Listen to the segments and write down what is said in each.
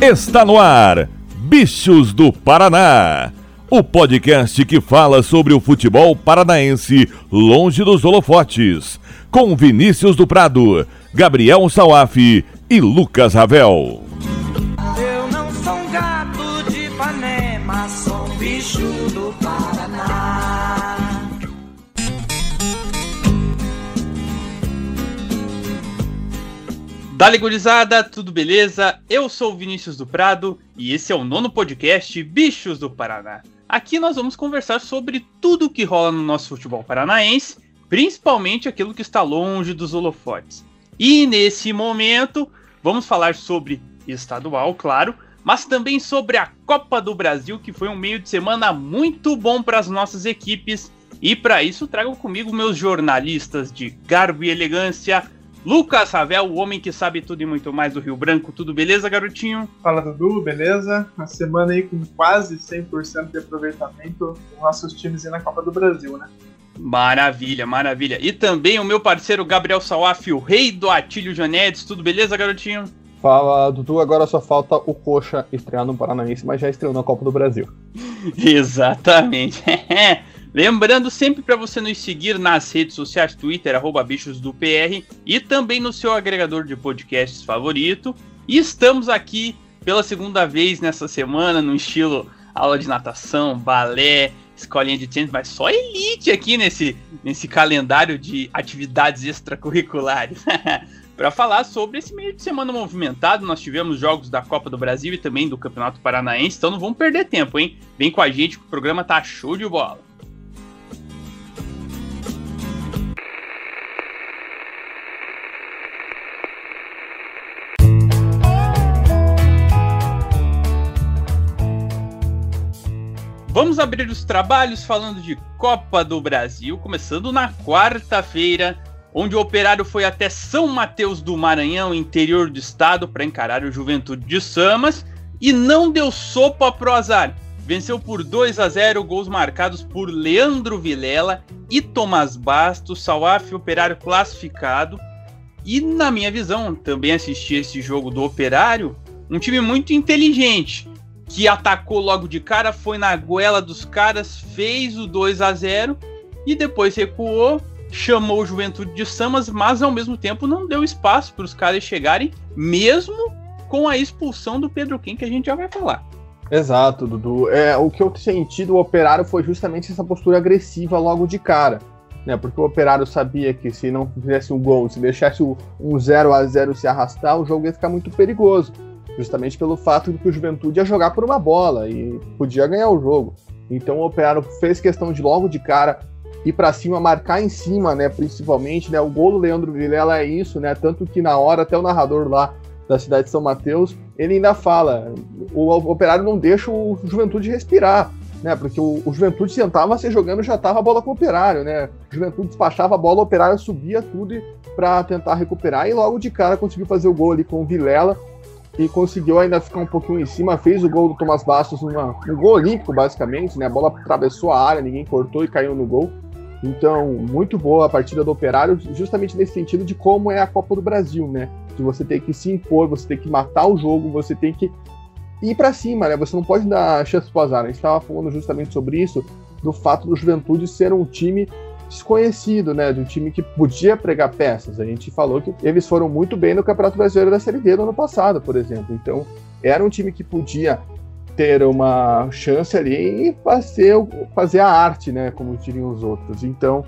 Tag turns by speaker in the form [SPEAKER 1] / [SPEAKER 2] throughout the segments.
[SPEAKER 1] Está no ar, Bichos do Paraná. O podcast que fala sobre o futebol paranaense longe dos holofotes. Com Vinícius do Prado, Gabriel Sauaf e Lucas Ravel.
[SPEAKER 2] Dale gurizada, tudo beleza? Eu sou o Vinícius do Prado e esse é o nono podcast Bichos do Paraná. Aqui nós vamos conversar sobre tudo o que rola no nosso futebol paranaense, principalmente aquilo que está longe dos holofotes. E nesse momento vamos falar sobre estadual, claro, mas também sobre a Copa do Brasil, que foi um meio de semana muito bom para as nossas equipes. E para isso trago comigo meus jornalistas de garbo e elegância, Lucas Ravel, o homem que sabe tudo e muito mais do Rio Branco. Tudo beleza, garotinho?
[SPEAKER 3] Fala Dudu, beleza? Uma semana aí com quase 100% de aproveitamento dos nossos times aí na Copa do Brasil, né?
[SPEAKER 2] Maravilha, maravilha. E também o meu parceiro Gabriel Salaf, o rei do Atílio Janetes. Tudo beleza, garotinho?
[SPEAKER 4] Fala, Dudu, agora só falta o Coxa estrear no Paranaense, mas já estreou na Copa do Brasil.
[SPEAKER 2] Exatamente. Lembrando sempre para você nos seguir nas redes sociais, Twitter, arroba bichos do PR, e também no seu agregador de podcasts favorito. E estamos aqui pela segunda vez nessa semana, no estilo aula de natação, balé, escolinha de tênis, mas só elite aqui nesse, nesse calendário de atividades extracurriculares. Para falar sobre esse meio de semana movimentado, nós tivemos jogos da Copa do Brasil e também do Campeonato Paranaense, então não vamos perder tempo, hein? Vem com a gente que o programa tá show de bola. Vamos abrir os trabalhos falando de Copa do Brasil, começando na quarta-feira, onde o Operário foi até São Mateus do Maranhão, interior do estado, para encarar o Juventude de Samas e não deu sopa pro azar. Venceu por 2 a 0, gols marcados por Leandro Vilela e Tomás Bastos, Salaf Operário classificado. E na minha visão, também assisti esse jogo do Operário, um time muito inteligente que atacou logo de cara, foi na goela dos caras, fez o 2 a 0 e depois recuou, chamou o Juventude de Samas, mas ao mesmo tempo não deu espaço para os caras chegarem, mesmo com a expulsão do Pedro Quem, que a gente já vai falar.
[SPEAKER 4] Exato, Dudu. É, o que eu senti do Operário foi justamente essa postura agressiva logo de cara. Né, porque o Operário sabia que se não fizesse um gol, se deixasse um 0 a 0 se arrastar, o jogo ia ficar muito perigoso justamente pelo fato de que o Juventude ia jogar por uma bola e podia ganhar o jogo. Então o Operário fez questão de logo de cara ir para cima, marcar em cima, né, principalmente, né, o gol do Leandro Vilela é isso, né, tanto que na hora até o narrador lá da cidade de São Mateus, ele ainda fala, o Operário não deixa o Juventude respirar, né, porque o, o Juventude sentava se jogando já tava a bola com o Operário, né, o Juventude despachava a bola, o Operário subia tudo para tentar recuperar e logo de cara conseguiu fazer o gol ali com o Vilela, e conseguiu ainda ficar um pouquinho em cima, fez o gol do Thomas Bastos, numa, um gol olímpico, basicamente, né? A bola atravessou a área, ninguém cortou e caiu no gol. Então, muito boa a partida do Operário, justamente nesse sentido de como é a Copa do Brasil, né? De você ter que se impor, você tem que matar o jogo, você tem que ir para cima, né? Você não pode dar chance pro azar. A gente estava falando justamente sobre isso, do fato do Juventude ser um time desconhecido, né? De um time que podia pregar peças. A gente falou que eles foram muito bem no Campeonato Brasileiro da Série D do ano passado, por exemplo. Então, era um time que podia ter uma chance ali e fazer, fazer a arte, né? Como diriam os outros. Então,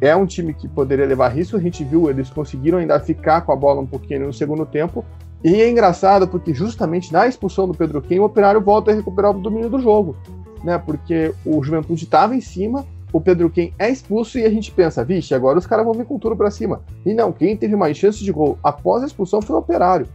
[SPEAKER 4] é um time que poderia levar risco. A gente viu, eles conseguiram ainda ficar com a bola um pouquinho no segundo tempo. E é engraçado porque justamente na expulsão do Pedro Quem, o Operário volta a recuperar o domínio do jogo, né? Porque o Juventude estava em cima, o Pedro Quem é expulso e a gente pensa, vixe, agora os caras vão vir com tudo para cima. E não, quem teve mais chances de gol após a expulsão foi o Operário.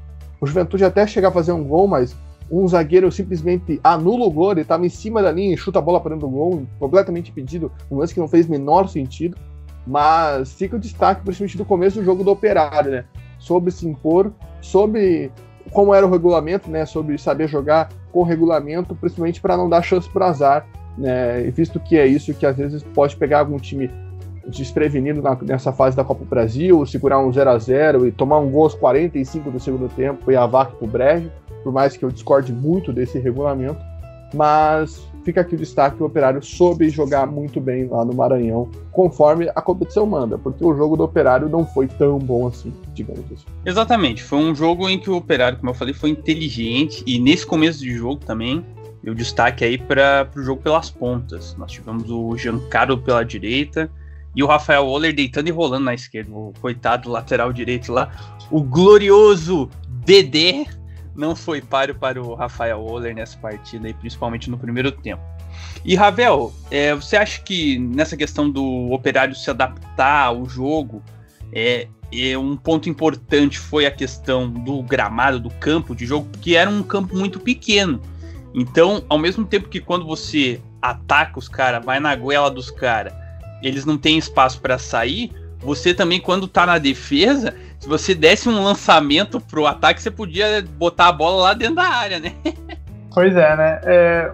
[SPEAKER 4] O Juventude até chegar a fazer um gol, mas um zagueiro simplesmente anula o gol, ele estava em cima da linha e chuta a bola para dentro do gol, completamente impedido, um lance que não fez menor sentido. Mas fica o destaque, principalmente do começo do jogo do Operário, né? Sobre se impor, sobre como era o regulamento, né? Sobre saber jogar com regulamento, principalmente para não dar chance para azar né, visto que é isso que às vezes pode pegar algum time desprevenido na, nessa fase da Copa do Brasil, segurar um 0 a 0 e tomar um gol aos 45 do segundo tempo e a vaca pro brejo. por mais que eu discorde muito desse regulamento, mas fica aqui o destaque: o Operário soube jogar muito bem lá no Maranhão, conforme a competição manda, porque o jogo do Operário não foi tão bom assim, digamos assim.
[SPEAKER 2] Exatamente, foi um jogo em que o Operário, como eu falei, foi inteligente e nesse começo de jogo também. Eu destaque aí para o jogo pelas pontas. Nós tivemos o Giancarlo pela direita e o Rafael Oller deitando e rolando na esquerda. O coitado lateral direito lá. O glorioso Dedé não foi páreo para o Rafael Oller nessa partida, e principalmente no primeiro tempo. E Ravel, é, você acha que nessa questão do operário se adaptar ao jogo, é, é, um ponto importante foi a questão do gramado, do campo de jogo, porque era um campo muito pequeno. Então, ao mesmo tempo que quando você ataca os caras, vai na goela dos caras, eles não têm espaço para sair, você também, quando tá na defesa, se você desse um lançamento pro ataque, você podia botar a bola lá dentro da área, né?
[SPEAKER 3] Pois é, né? É,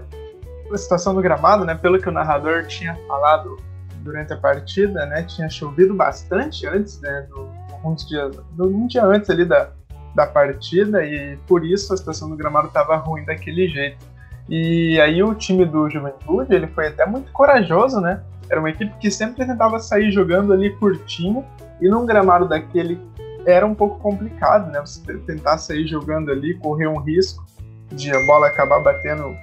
[SPEAKER 3] a situação do gramado, né? Pelo que o narrador tinha falado durante a partida, né? Tinha chovido bastante antes, né? Do, dias, um dia antes ali da, da partida e por isso a situação do gramado estava ruim daquele jeito. E aí o time do Juventude, ele foi até muito corajoso, né? Era uma equipe que sempre tentava sair jogando ali curtinho e num gramado daquele era um pouco complicado, né? Você tentar sair jogando ali, correr um risco de a bola acabar batendo,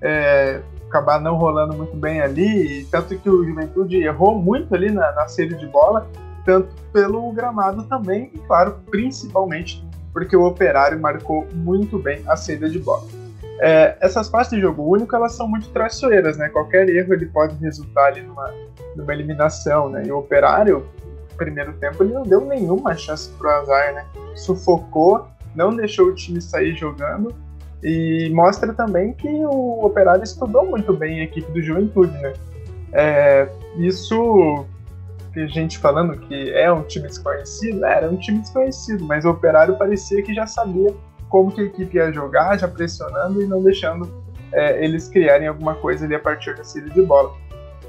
[SPEAKER 3] é, acabar não rolando muito bem ali. Tanto que o Juventude errou muito ali na, na de bola, tanto pelo gramado também, e claro, principalmente porque o Operário marcou muito bem a saída de bola. É, essas partes de jogo único elas são muito traiçoeiras, né? Qualquer erro ele pode resultar ali numa, numa eliminação, né? E o Operário primeiro tempo ele não deu nenhuma chance pro azar, né? Sufocou, não deixou o time sair jogando e mostra também que o Operário estudou muito bem a equipe do Juventude, né? É, isso que gente falando que é um time desconhecido, era um time desconhecido, mas o Operário parecia que já sabia como que a equipe ia jogar, já pressionando e não deixando é, eles criarem alguma coisa ali a partir da saída de bola.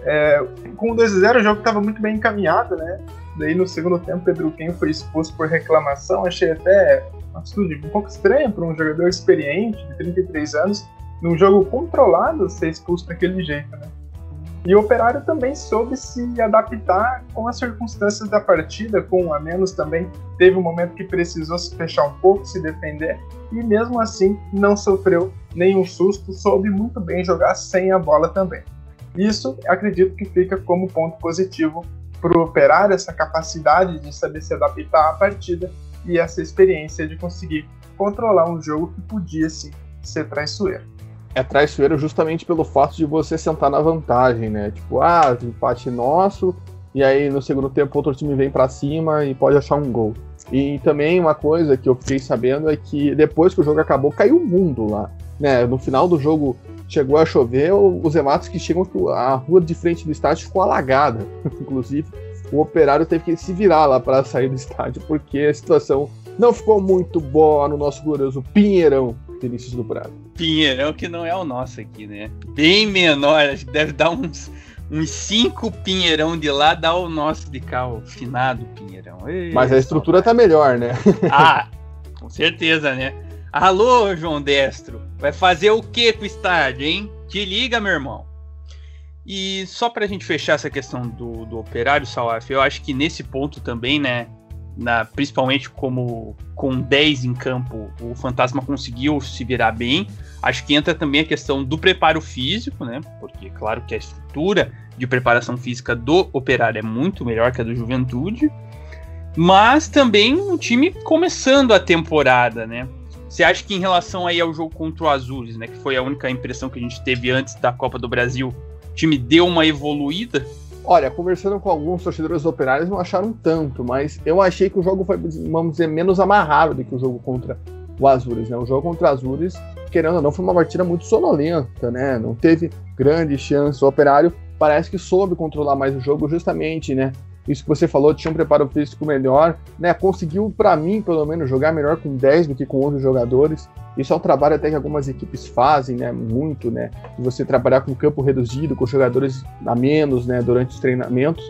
[SPEAKER 3] É, com o 2x0 o jogo estava muito bem encaminhado, né? Daí no segundo tempo, Pedro Ken foi expulso por reclamação. Achei até uma atitude um pouco estranha para um jogador experiente, de 33 anos, num jogo controlado, ser expulso daquele jeito, né? E o Operário também soube se adaptar com as circunstâncias da partida, com a menos também. Teve um momento que precisou se fechar um pouco, se defender, e mesmo assim não sofreu nenhum susto, soube muito bem jogar sem a bola também. Isso acredito que fica como ponto positivo para o operário essa capacidade de saber se adaptar à partida e essa experiência de conseguir controlar um jogo que podia sim ser traiçoeiro.
[SPEAKER 4] É traiçoeiro justamente pelo fato de você sentar na vantagem, né? Tipo, ah, empate nosso, e aí no segundo tempo outro time vem para cima e pode achar um gol. E também uma coisa que eu fiquei sabendo é que depois que o jogo acabou, caiu o mundo lá. Né? No final do jogo chegou a chover, os remates que chegam, a rua de frente do estádio ficou alagada. Inclusive, o operário teve que se virar lá para sair do estádio, porque a situação não ficou muito boa no nosso glorioso Pinheirão, Vinícius do Prado.
[SPEAKER 2] Pinheirão que não é o nosso aqui, né? Bem menor, acho que deve dar uns, uns cinco Pinheirão de lá, dá o nosso de cá, o finado Pinheirão.
[SPEAKER 4] Ei, Mas a estrutura tá melhor, né?
[SPEAKER 2] ah, com certeza, né? Alô, João Destro, vai fazer o que com o estádio, hein? Te liga, meu irmão. E só para a gente fechar essa questão do, do operário, Salaf, eu acho que nesse ponto também, né, na, principalmente como com 10 em campo, o Fantasma conseguiu se virar bem. Acho que entra também a questão do preparo físico, né? Porque, claro, que a estrutura de preparação física do Operário é muito melhor que a do Juventude. Mas também o time começando a temporada, né? Você acha que em relação aí ao jogo contra o Azules, né, que foi a única impressão que a gente teve antes da Copa do Brasil, o time deu uma evoluída?
[SPEAKER 4] Olha, conversando com alguns torcedores operários, não acharam tanto, mas eu achei que o jogo foi, vamos dizer, menos amarrado do que o jogo contra o Azures, né? O jogo contra o Azures, querendo ou não, foi uma partida muito sonolenta, né? Não teve grande chance. O Operário parece que soube controlar mais o jogo justamente, né? Isso que você falou, tinha um preparo físico melhor, né? Conseguiu, para mim, pelo menos, jogar melhor com 10 do que com 11 jogadores. Isso é um trabalho até que algumas equipes fazem, né? Muito, né? Você trabalhar com campo reduzido, com jogadores a menos, né? Durante os treinamentos.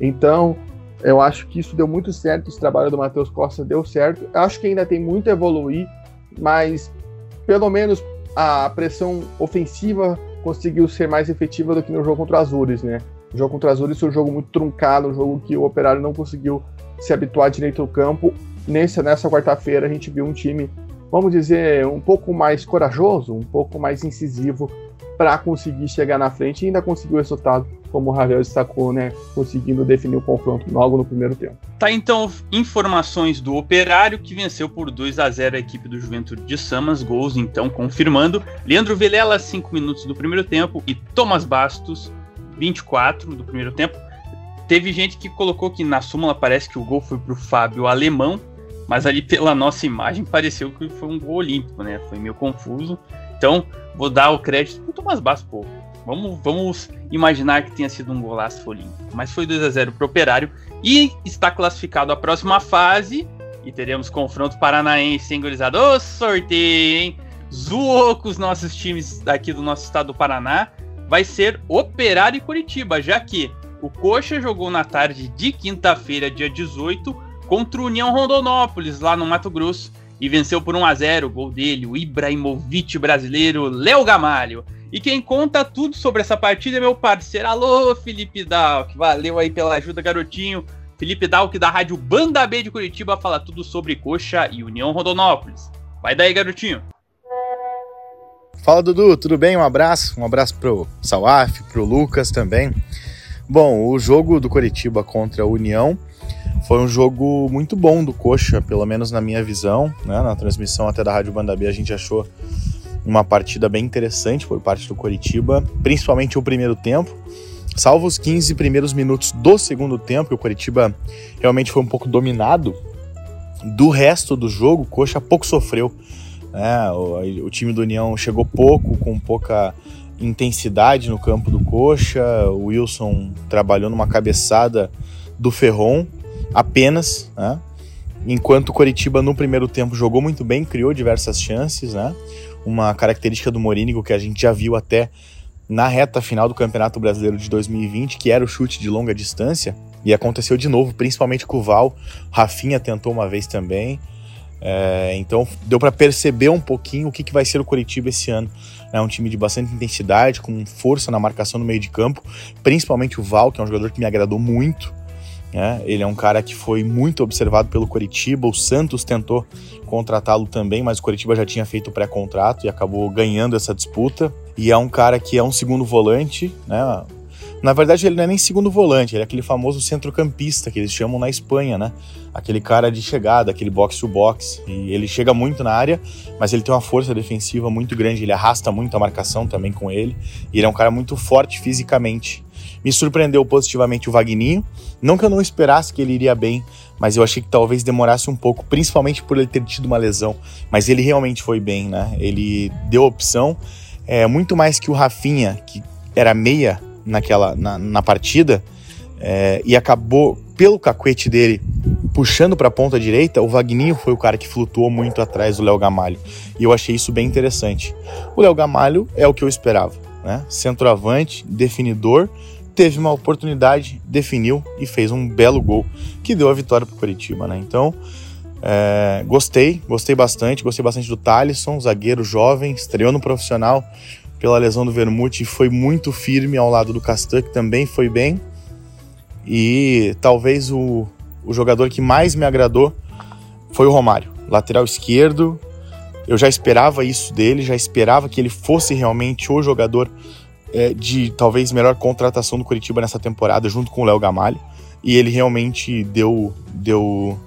[SPEAKER 4] Então, eu acho que isso deu muito certo. Esse trabalho do Matheus Costa deu certo. Eu acho que ainda tem muito a evoluir, mas pelo menos a pressão ofensiva conseguiu ser mais efetiva do que no jogo contra o Azures, né? O jogo contra o Azures foi um jogo muito truncado, um jogo que o Operário não conseguiu se habituar direito ao campo. Nessa, nessa quarta-feira a gente viu um time, vamos dizer, um pouco mais corajoso, um pouco mais incisivo para conseguir chegar na frente e ainda conseguiu o resultado, como o Ravel destacou, né? Conseguindo definir o confronto logo no primeiro tempo.
[SPEAKER 2] Tá então informações do Operário que venceu por 2 a 0 a equipe do Juventude de Samas, gols então confirmando. Leandro Vilela 5 minutos do primeiro tempo e Thomas Bastos 24 do primeiro tempo. Teve gente que colocou que na súmula parece que o gol foi pro Fábio Alemão, mas ali pela nossa imagem pareceu que foi um gol olímpico, né? Foi meio confuso. Então, vou dar o crédito pro Thomas Bastos, pô. Vamos, vamos imaginar que tenha sido um golaço olímpico. Mas foi 2 a 0 pro Operário e está classificado à próxima fase. E teremos confronto paranaense, hein, gurizada? Ô, sorteio, hein? Zoou com os nossos times daqui do nosso estado do Paraná. Vai ser Operário e Curitiba, já que o Coxa jogou na tarde de quinta-feira, dia 18, contra o União Rondonópolis, lá no Mato Grosso, e venceu por 1 a 0 o gol dele, o Ibrahimovic brasileiro, Léo Gamalho. E quem conta tudo sobre essa partida é meu parceiro. Alô, Felipe Dalk. Valeu aí pela ajuda, garotinho. Felipe Dalk da Rádio Banda B de Curitiba fala tudo sobre Coxa e União Rondonópolis. Vai daí, garotinho.
[SPEAKER 5] Fala, Dudu. Tudo bem? Um abraço. Um abraço pro Salaf, pro Lucas também. Bom, o jogo do Curitiba contra a União foi um jogo muito bom do Coxa, pelo menos na minha visão. Né? Na transmissão até da Rádio Banda B a gente achou uma partida bem interessante por parte do Coritiba, principalmente o primeiro tempo. Salvo os 15 primeiros minutos do segundo tempo, o Coritiba realmente foi um pouco dominado. Do resto do jogo, o Coxa pouco sofreu. Né? O, o time do União chegou pouco, com pouca intensidade no campo do Coxa. O Wilson trabalhou numa cabeçada do Ferron apenas, né? Enquanto o Coritiba no primeiro tempo jogou muito bem, criou diversas chances, né? uma característica do Morínigo que a gente já viu até na reta final do Campeonato Brasileiro de 2020, que era o chute de longa distância, e aconteceu de novo, principalmente com o Val. Rafinha tentou uma vez também. É, então deu para perceber um pouquinho o que, que vai ser o Curitiba esse ano. É um time de bastante intensidade, com força na marcação no meio de campo, principalmente o Val, que é um jogador que me agradou muito. Né? Ele é um cara que foi muito observado pelo Coritiba. O Santos tentou contratá-lo também, mas o Coritiba já tinha feito o pré-contrato e acabou ganhando essa disputa. E é um cara que é um segundo volante, né? Na verdade, ele não é nem segundo volante, ele é aquele famoso centrocampista que eles chamam na Espanha, né? Aquele cara de chegada, aquele box to box. E ele chega muito na área, mas ele tem uma força defensiva muito grande, ele arrasta muito a marcação também com ele. E ele é um cara muito forte fisicamente. Me surpreendeu positivamente o Vagninho. Não que eu não esperasse que ele iria bem, mas eu achei que talvez demorasse um pouco, principalmente por ele ter tido uma lesão. Mas ele realmente foi bem, né? Ele deu opção. É, muito mais que o Rafinha, que era meia naquela na, na partida, é, e acabou, pelo cacuete dele, puxando para a ponta direita, o Vagninho foi o cara que flutuou muito atrás do Léo Gamalho. E eu achei isso bem interessante. O Léo Gamalho é o que eu esperava, né? Centroavante, definidor, teve uma oportunidade, definiu e fez um belo gol que deu a vitória para o Curitiba, né? Então, é, gostei, gostei bastante, gostei bastante do Thalisson, zagueiro jovem, estreou no profissional pela lesão do Vermute foi muito firme ao lado do Castan, que também foi bem. E talvez o, o jogador que mais me agradou foi o Romário, lateral esquerdo. Eu já esperava isso dele, já esperava que ele fosse realmente o jogador é, de talvez melhor contratação do Curitiba nessa temporada, junto com o Léo Gamalho. E ele realmente deu, deu,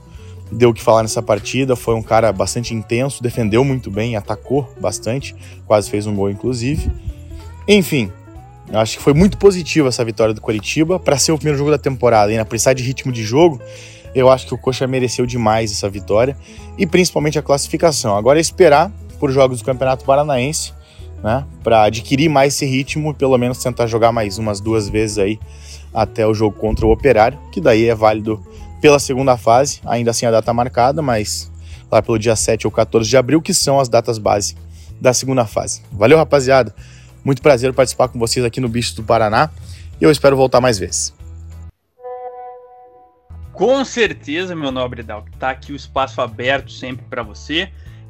[SPEAKER 5] deu o que falar nessa partida. Foi um cara bastante intenso, defendeu muito bem, atacou bastante, quase fez um gol, inclusive. Enfim, acho que foi muito positiva essa vitória do Curitiba para ser o primeiro jogo da temporada. E na precisar de ritmo de jogo, eu acho que o Coxa mereceu demais essa vitória e principalmente a classificação. Agora é esperar por jogos do Campeonato Paranaense né? Para adquirir mais esse ritmo e pelo menos tentar jogar mais umas duas vezes aí até o jogo contra o Operário, que daí é válido pela segunda fase, ainda assim a data marcada, mas lá pelo dia 7 ou 14 de abril, que são as datas base da segunda fase. Valeu, rapaziada. Muito prazer participar com vocês aqui no Bicho do Paraná e eu espero voltar mais vezes.
[SPEAKER 2] Com certeza, meu nobre Dal, tá aqui o espaço aberto sempre para você.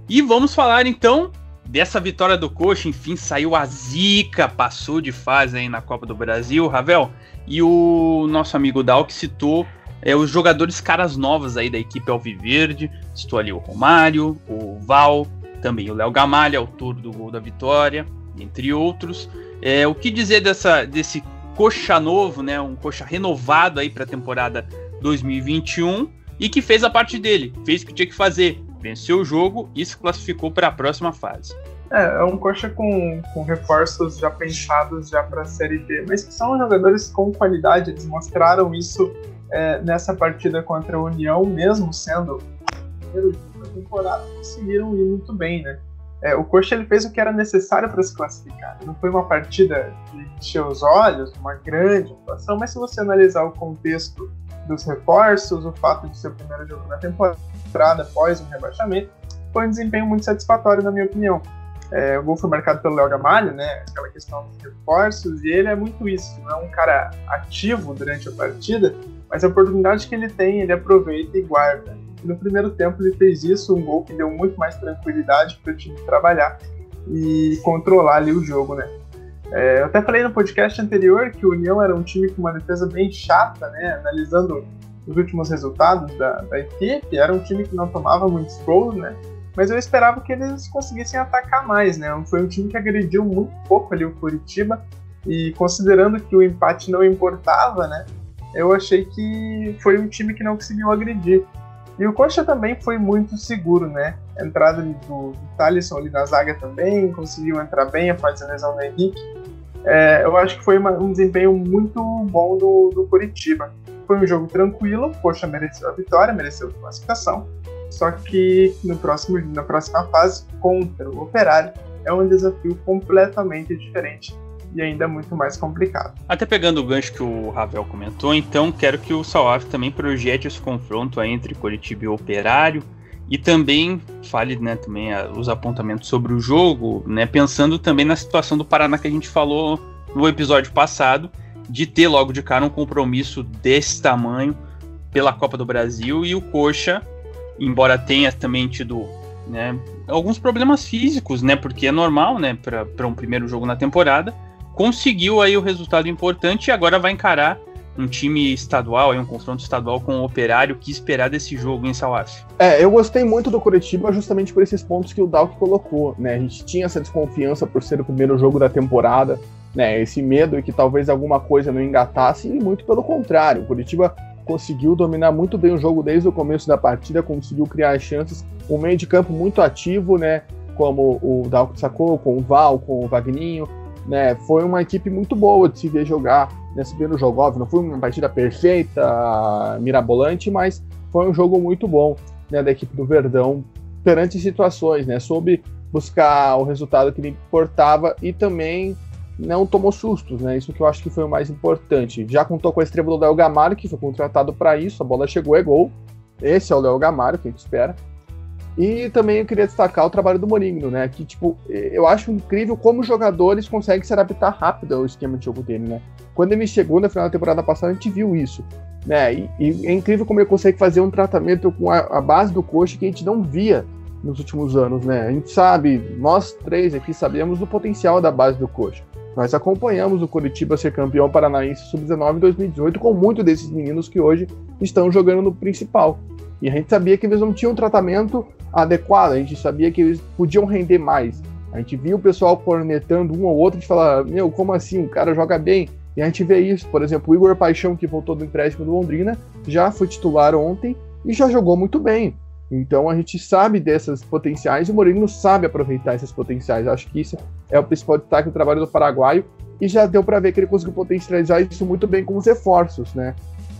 [SPEAKER 2] E vamos falar então dessa vitória do Coxa, enfim, saiu a zica, passou de fase aí na Copa do Brasil, Ravel. E o nosso amigo Dal que citou é, os jogadores caras novas aí da equipe Alviverde. Citou ali o Romário, o Val, também o Léo Gamalha, autor do gol da vitória, entre outros. É, o que dizer dessa, desse coxa novo, né? Um coxa renovado aí para a temporada 2021 e que fez a parte dele, fez o que tinha que fazer, venceu o jogo e se classificou para a próxima fase.
[SPEAKER 3] É, é um coxa com, com reforços já pensados já para a Série B, mas são jogadores com qualidade, eles mostraram isso é, nessa partida contra a União, mesmo sendo primeiro da temporada, conseguiram ir muito bem, né? É, o Coxa ele fez o que era necessário para se classificar. Não foi uma partida de encher os olhos, uma grande atuação, mas se você analisar o contexto dos reforços, o fato de ser o primeiro jogo na temporada após um rebaixamento, foi um desempenho muito satisfatório, na minha opinião. É, o gol foi marcado pelo Léo Gamalho, né? Aquela questão dos reforços, e ele é muito isso, não é um cara ativo durante a partida, mas a oportunidade que ele tem, ele aproveita e guarda. E no primeiro tempo ele fez isso, um gol que deu muito mais tranquilidade para o time trabalhar e controlar ali o jogo, né? É, eu até falei no podcast anterior que o União era um time com uma defesa bem chata, né? Analisando os últimos resultados da, da equipe, era um time que não tomava muitos gols, né? Mas eu esperava que eles conseguissem atacar mais, né? Foi um time que agrediu muito pouco ali o Curitiba e considerando que o empate não importava, né? Eu achei que foi um time que não conseguiu agredir. E o Coxa também foi muito seguro, né? A entrada do, Thalisson ali na zaga também, conseguiu entrar bem após a lesão do Henrique. É, eu acho que foi uma, um desempenho muito bom do, do Curitiba. Foi um jogo tranquilo, o Coxa mereceu a vitória, mereceu a classificação. Só que no próximo, na próxima fase, contra o Operário, é um desafio completamente diferente e ainda muito mais complicado.
[SPEAKER 2] Até pegando o gancho que o Ravel comentou, então quero que o Salaf também projete esse confronto entre Curitiba e Operário e também fale né, também os apontamentos sobre o jogo, né, pensando também na situação do Paraná que a gente falou no episódio passado, de ter logo de cara um compromisso desse tamanho pela Copa do Brasil e o Coxa, embora tenha também tido né, alguns problemas físicos, né, porque é normal né, para um primeiro jogo na temporada, conseguiu aí o resultado importante e agora vai encarar um time estadual, um confronto estadual com o Operário. que esperar desse jogo em Salaf?
[SPEAKER 4] É, eu gostei muito do Curitiba justamente por esses pontos que o Dalk colocou, né? A gente tinha essa desconfiança por ser o primeiro jogo da temporada, né? Esse medo que talvez alguma coisa não engatasse, e muito pelo contrário. O Curitiba conseguiu dominar muito bem o jogo desde o começo da partida, conseguiu criar chances, um meio de campo muito ativo, né? Como o Dalk sacou, com o Val, com o Vagninho, né? Foi uma equipe muito boa de se ver jogar nesse primeiro jogo. Óbvio, não foi uma partida perfeita, mirabolante, mas foi um jogo muito bom né, da equipe do Verdão perante situações, né? Soube buscar o resultado que lhe importava e também não tomou sustos, né? Isso que eu acho que foi o mais importante. Já contou com a estrela do Léo Gamalho, que foi contratado para isso, a bola chegou, é gol. Esse é o Léo Gamalho que a gente espera. E também eu queria destacar o trabalho do Morinho, né? Que, tipo, eu acho incrível como os jogadores conseguem se adaptar rápido ao esquema de jogo dele, né? Quando ele chegou na final da temporada passada, a gente viu isso, né? E, e é incrível como ele consegue fazer um tratamento com a, a, base do coxa que a gente não via nos últimos anos, né? A gente sabe, nós três aqui sabemos do potencial da base do coxa. Nós acompanhamos o Curitiba ser campeão paranaense sub-19 em 2018 com muitos desses meninos que hoje estão jogando no principal. E a gente sabia que eles não tinham um tratamento adequado, a gente sabia que eles podiam render mais. A gente viu o pessoal cornetando um ou outro de falar: Meu, como assim? O cara joga bem. E a gente vê isso, por exemplo, o Igor Paixão, que voltou do empréstimo do Londrina, já foi titular ontem e já jogou muito bem. Então a gente sabe dessas potenciais e o Mourinho sabe aproveitar esses potenciais. Acho que isso é o principal destaque do trabalho do paraguaio e já deu para ver que ele conseguiu potencializar isso muito bem com os reforços, né?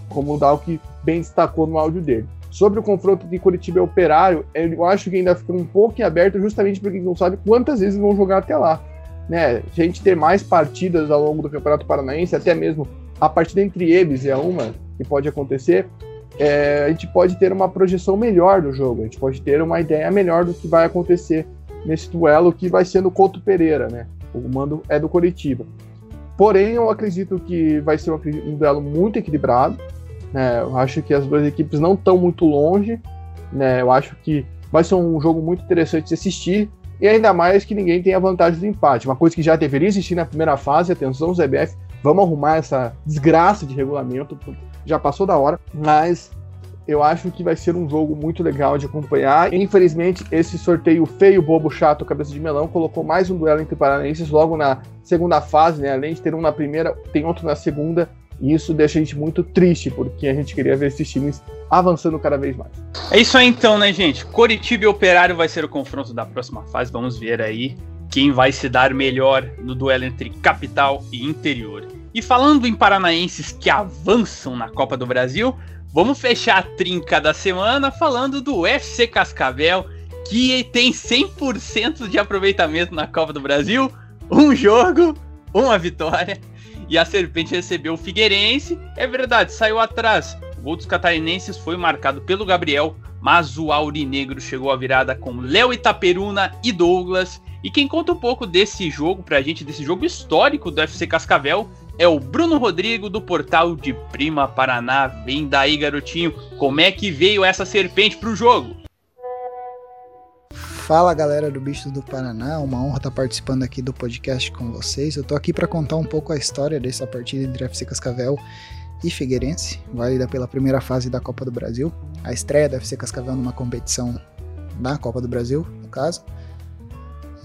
[SPEAKER 4] Como o Dalk bem destacou no áudio dele. Sobre o confronto de Curitiba e Operário, eu acho que ainda fica um pouco em aberto, justamente porque não sabe quantas vezes vão jogar até lá. Né? A gente ter mais partidas ao longo do Campeonato Paranaense, até mesmo a partida entre eles é uma que pode acontecer, é, a gente pode ter uma projeção melhor do jogo, a gente pode ter uma ideia melhor do que vai acontecer nesse duelo que vai ser no Couto Pereira, né? O mando é do Curitiba. Porém, eu acredito que vai ser um duelo muito equilibrado. Né? Eu acho que as duas equipes não estão muito longe. Né? Eu acho que vai ser um jogo muito interessante de assistir. e ainda mais que ninguém tem a vantagem do empate. Uma coisa que já deveria existir na primeira fase, atenção, ZBF, vamos arrumar essa desgraça de regulamento, já passou da hora, mas eu acho que vai ser um jogo muito legal de acompanhar. Infelizmente, esse sorteio feio, bobo, chato, cabeça de melão, colocou mais um duelo entre paranaenses logo na segunda fase, né? Além de ter um na primeira, tem outro na segunda. E isso deixa a gente muito triste, porque a gente queria ver esses times avançando cada vez mais.
[SPEAKER 2] É isso aí então, né, gente? Coritiba e Operário vai ser o confronto da próxima fase. Vamos ver aí quem vai se dar melhor no duelo entre capital e interior. E falando em paranaenses que avançam na Copa do Brasil, vamos fechar a trinca da semana falando do FC Cascavel, que tem 100% de aproveitamento na Copa do Brasil, um jogo, uma vitória e a Serpente recebeu o Figueirense. É verdade, saiu atrás. O gol dos catarinenses foi marcado pelo Gabriel, mas o Aurinegro chegou à virada com Léo Itaperuna e Douglas. E quem conta um pouco desse jogo pra gente, desse jogo histórico do FC Cascavel, é o Bruno Rodrigo do portal de Prima Paraná. Vem daí, garotinho, como é que veio essa serpente pro jogo?
[SPEAKER 6] Fala galera do Bichos do Paraná, uma honra estar participando aqui do podcast com vocês. Eu tô aqui para contar um pouco a história dessa partida entre FC Cascavel e Figueirense, válida pela primeira fase da Copa do Brasil. A estreia da FC Cascavel numa competição da Copa do Brasil, no caso.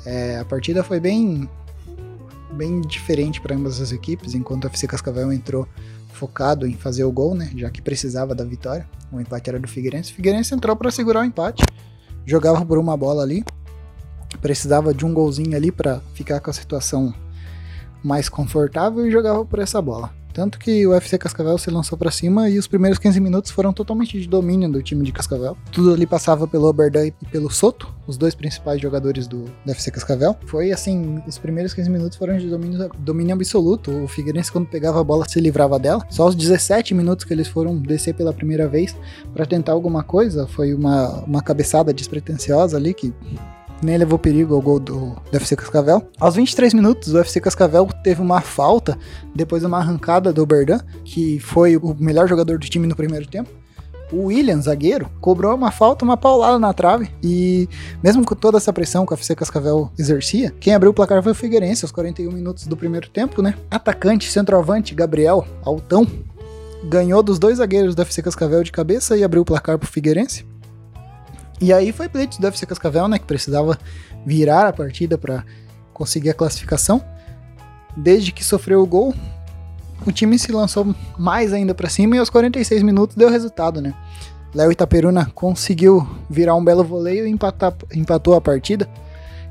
[SPEAKER 6] É, a partida foi bem, bem diferente para ambas as equipes, enquanto o FC Cascavel entrou focado em fazer o gol, né, já que precisava da vitória. O empate era do Figueirense. O Figueirense entrou para segurar o empate jogava por uma bola ali, precisava de um golzinho ali para ficar com a situação mais confortável e jogava por essa bola. Tanto que o UFC Cascavel se lançou para cima e os primeiros 15 minutos foram totalmente de domínio do time de Cascavel. Tudo ali passava pelo Oberdan e pelo Soto, os dois principais jogadores do, do UFC Cascavel. Foi assim, os primeiros 15 minutos foram de domínio, domínio absoluto. O Figueirense, quando pegava a bola, se livrava dela. Só os 17 minutos que eles foram descer pela primeira vez para tentar alguma coisa, foi uma, uma cabeçada despretensiosa ali que nem levou perigo ao gol do, do UFC Cascavel. Aos 23 minutos, o UFC Cascavel teve uma falta depois de uma arrancada do Berdan, que foi o melhor jogador do time no primeiro tempo. O William, zagueiro, cobrou uma falta, uma paulada na trave. E mesmo com toda essa pressão que o FC Cascavel exercia, quem abriu o placar foi o Figueirense, aos 41 minutos do primeiro tempo, né? Atacante, centroavante, Gabriel, altão, ganhou dos dois zagueiros do FC Cascavel de cabeça e abriu o placar pro Figueirense. E aí foi blitz do FC Cascavel, né, que precisava virar a partida para conseguir a classificação. Desde que sofreu o gol, o time se lançou mais ainda para cima e aos 46 minutos deu resultado, né? Léo Itaperuna conseguiu virar um belo voleio e empatar, empatou a partida.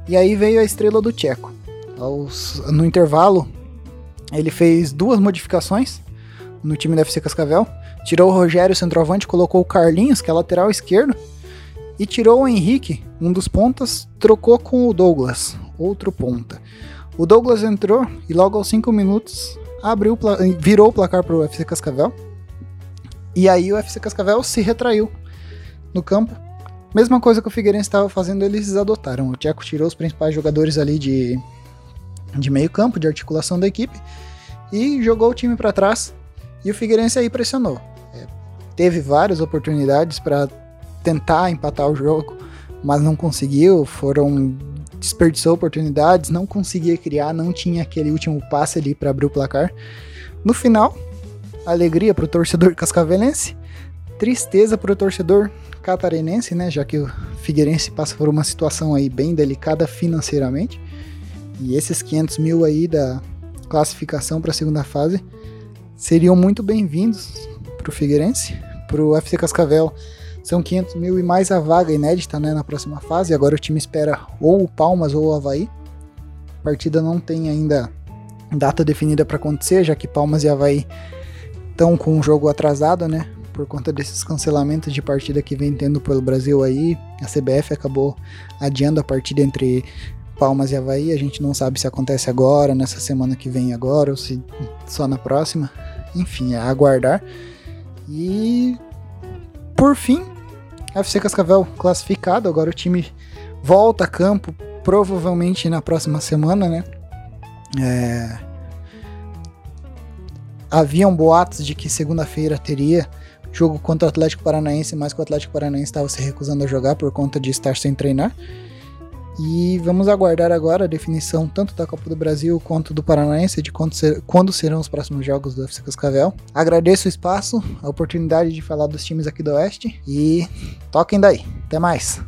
[SPEAKER 6] E aí veio a estrela do Tcheco. Aos, no intervalo, ele fez duas modificações no time da FC Cascavel. Tirou o Rogério, centroavante, colocou o Carlinhos, que é lateral esquerdo, e tirou o Henrique, um dos pontas, trocou com o Douglas, outro ponta. O Douglas entrou e logo aos 5 minutos abriu, virou o placar para o UFC Cascavel. E aí o UFC Cascavel se retraiu no campo. Mesma coisa que o Figueirense estava fazendo, eles adotaram. O Tcheco tirou os principais jogadores ali de, de meio campo, de articulação da equipe, e jogou o time para trás. E o Figueirense aí pressionou. É, teve várias oportunidades para tentar empatar o jogo, mas não conseguiu. Foram desperdiçou oportunidades, não conseguia criar, não tinha aquele último passe ali para abrir o placar. No final, alegria para o torcedor cascavelense, tristeza para o torcedor catarinense, né, já que o Figueirense passa por uma situação aí bem delicada financeiramente. E esses 500 mil aí da classificação para a segunda fase seriam muito bem-vindos para o Figueirense, para o FC Cascavel são 500 mil e mais a vaga inédita né, na próxima fase. Agora o time espera ou o Palmas ou o Havaí. A partida não tem ainda data definida para acontecer, já que Palmas e Havaí estão com o jogo atrasado, né? Por conta desses cancelamentos de partida que vem tendo pelo Brasil aí. A CBF acabou adiando a partida entre Palmas e Havaí. A gente não sabe se acontece agora, nessa semana que vem agora, ou se só na próxima. Enfim, é aguardar. E por fim, FC Cascavel classificado, agora o time volta a campo, provavelmente na próxima semana, né? É... Haviam boatos de que segunda-feira teria jogo contra o Atlético Paranaense, mas que o Atlético Paranaense estava se recusando a jogar por conta de estar sem treinar. E vamos aguardar agora a definição tanto da Copa do Brasil quanto do Paranaense de quando, ser, quando serão os próximos jogos do FC Cascavel. Agradeço o espaço, a oportunidade de falar dos times aqui do Oeste e toquem daí. Até mais.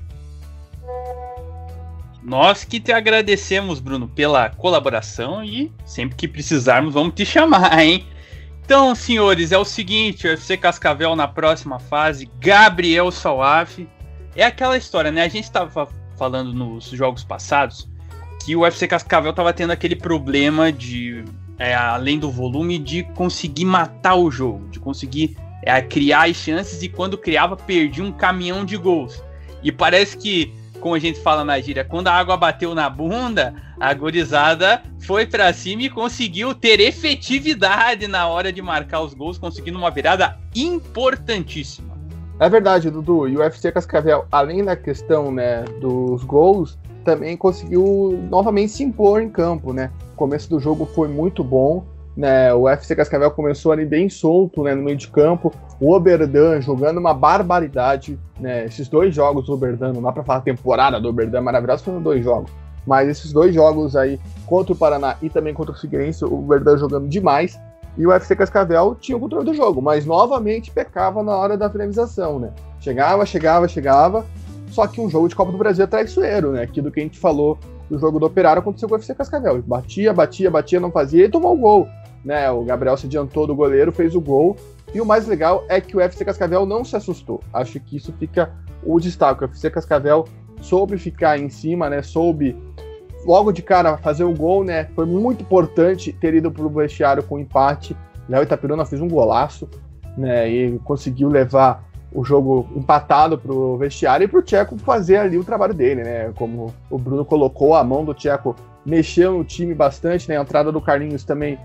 [SPEAKER 2] Nós que te agradecemos, Bruno, pela colaboração e sempre que precisarmos vamos te chamar, hein? Então, senhores, é o seguinte, UFC Cascavel na próxima fase, Gabriel Salaf. É aquela história, né? A gente estava falando nos jogos passados que o UFC Cascavel estava tendo aquele problema de, é, além do volume, de conseguir matar o jogo, de conseguir é, criar as chances e quando criava perdia um caminhão de gols. E parece que como a gente fala na gíria, quando a água bateu na bunda, a gorizada foi para cima e conseguiu ter efetividade na hora de marcar os gols, conseguindo uma virada importantíssima.
[SPEAKER 4] É verdade, Dudu. E o UFC Cascavel, além da questão né, dos gols, também conseguiu novamente se impor em campo, né? O começo do jogo foi muito bom, né? O UFC Cascavel começou ali bem solto, né, no meio de campo. O Oberdan jogando uma barbaridade, né? Esses dois jogos do Oberdan, não dá para falar temporada do Oberdan maravilhosa, foram dois jogos. Mas esses dois jogos aí, contra o Paraná e também contra o Figueirense, o Oberdan jogando demais. E o UFC Cascavel tinha o controle do jogo, mas novamente pecava na hora da finalização, né? Chegava, chegava, chegava. Só que um jogo de Copa do Brasil é traiçoeiro, né? Aquilo que a gente falou do jogo do Operário aconteceu com o UFC Cascavel. Batia, batia, batia, não fazia e tomou o gol né? O Gabriel se adiantou do goleiro, fez o gol. E o mais legal é que o FC Cascavel não se assustou. Acho que isso fica o destaque. O FC Cascavel soube ficar em cima, né? Soube logo de cara fazer o gol, né? Foi muito importante ter ido para o vestiário com empate. Léo Itapirona fez um golaço, né? E conseguiu levar o jogo empatado para o vestiário e para o Tcheco fazer ali o trabalho dele, né? Como o Bruno colocou, a mão do Tcheco mexeu no time bastante, né? A entrada do Carlinhos também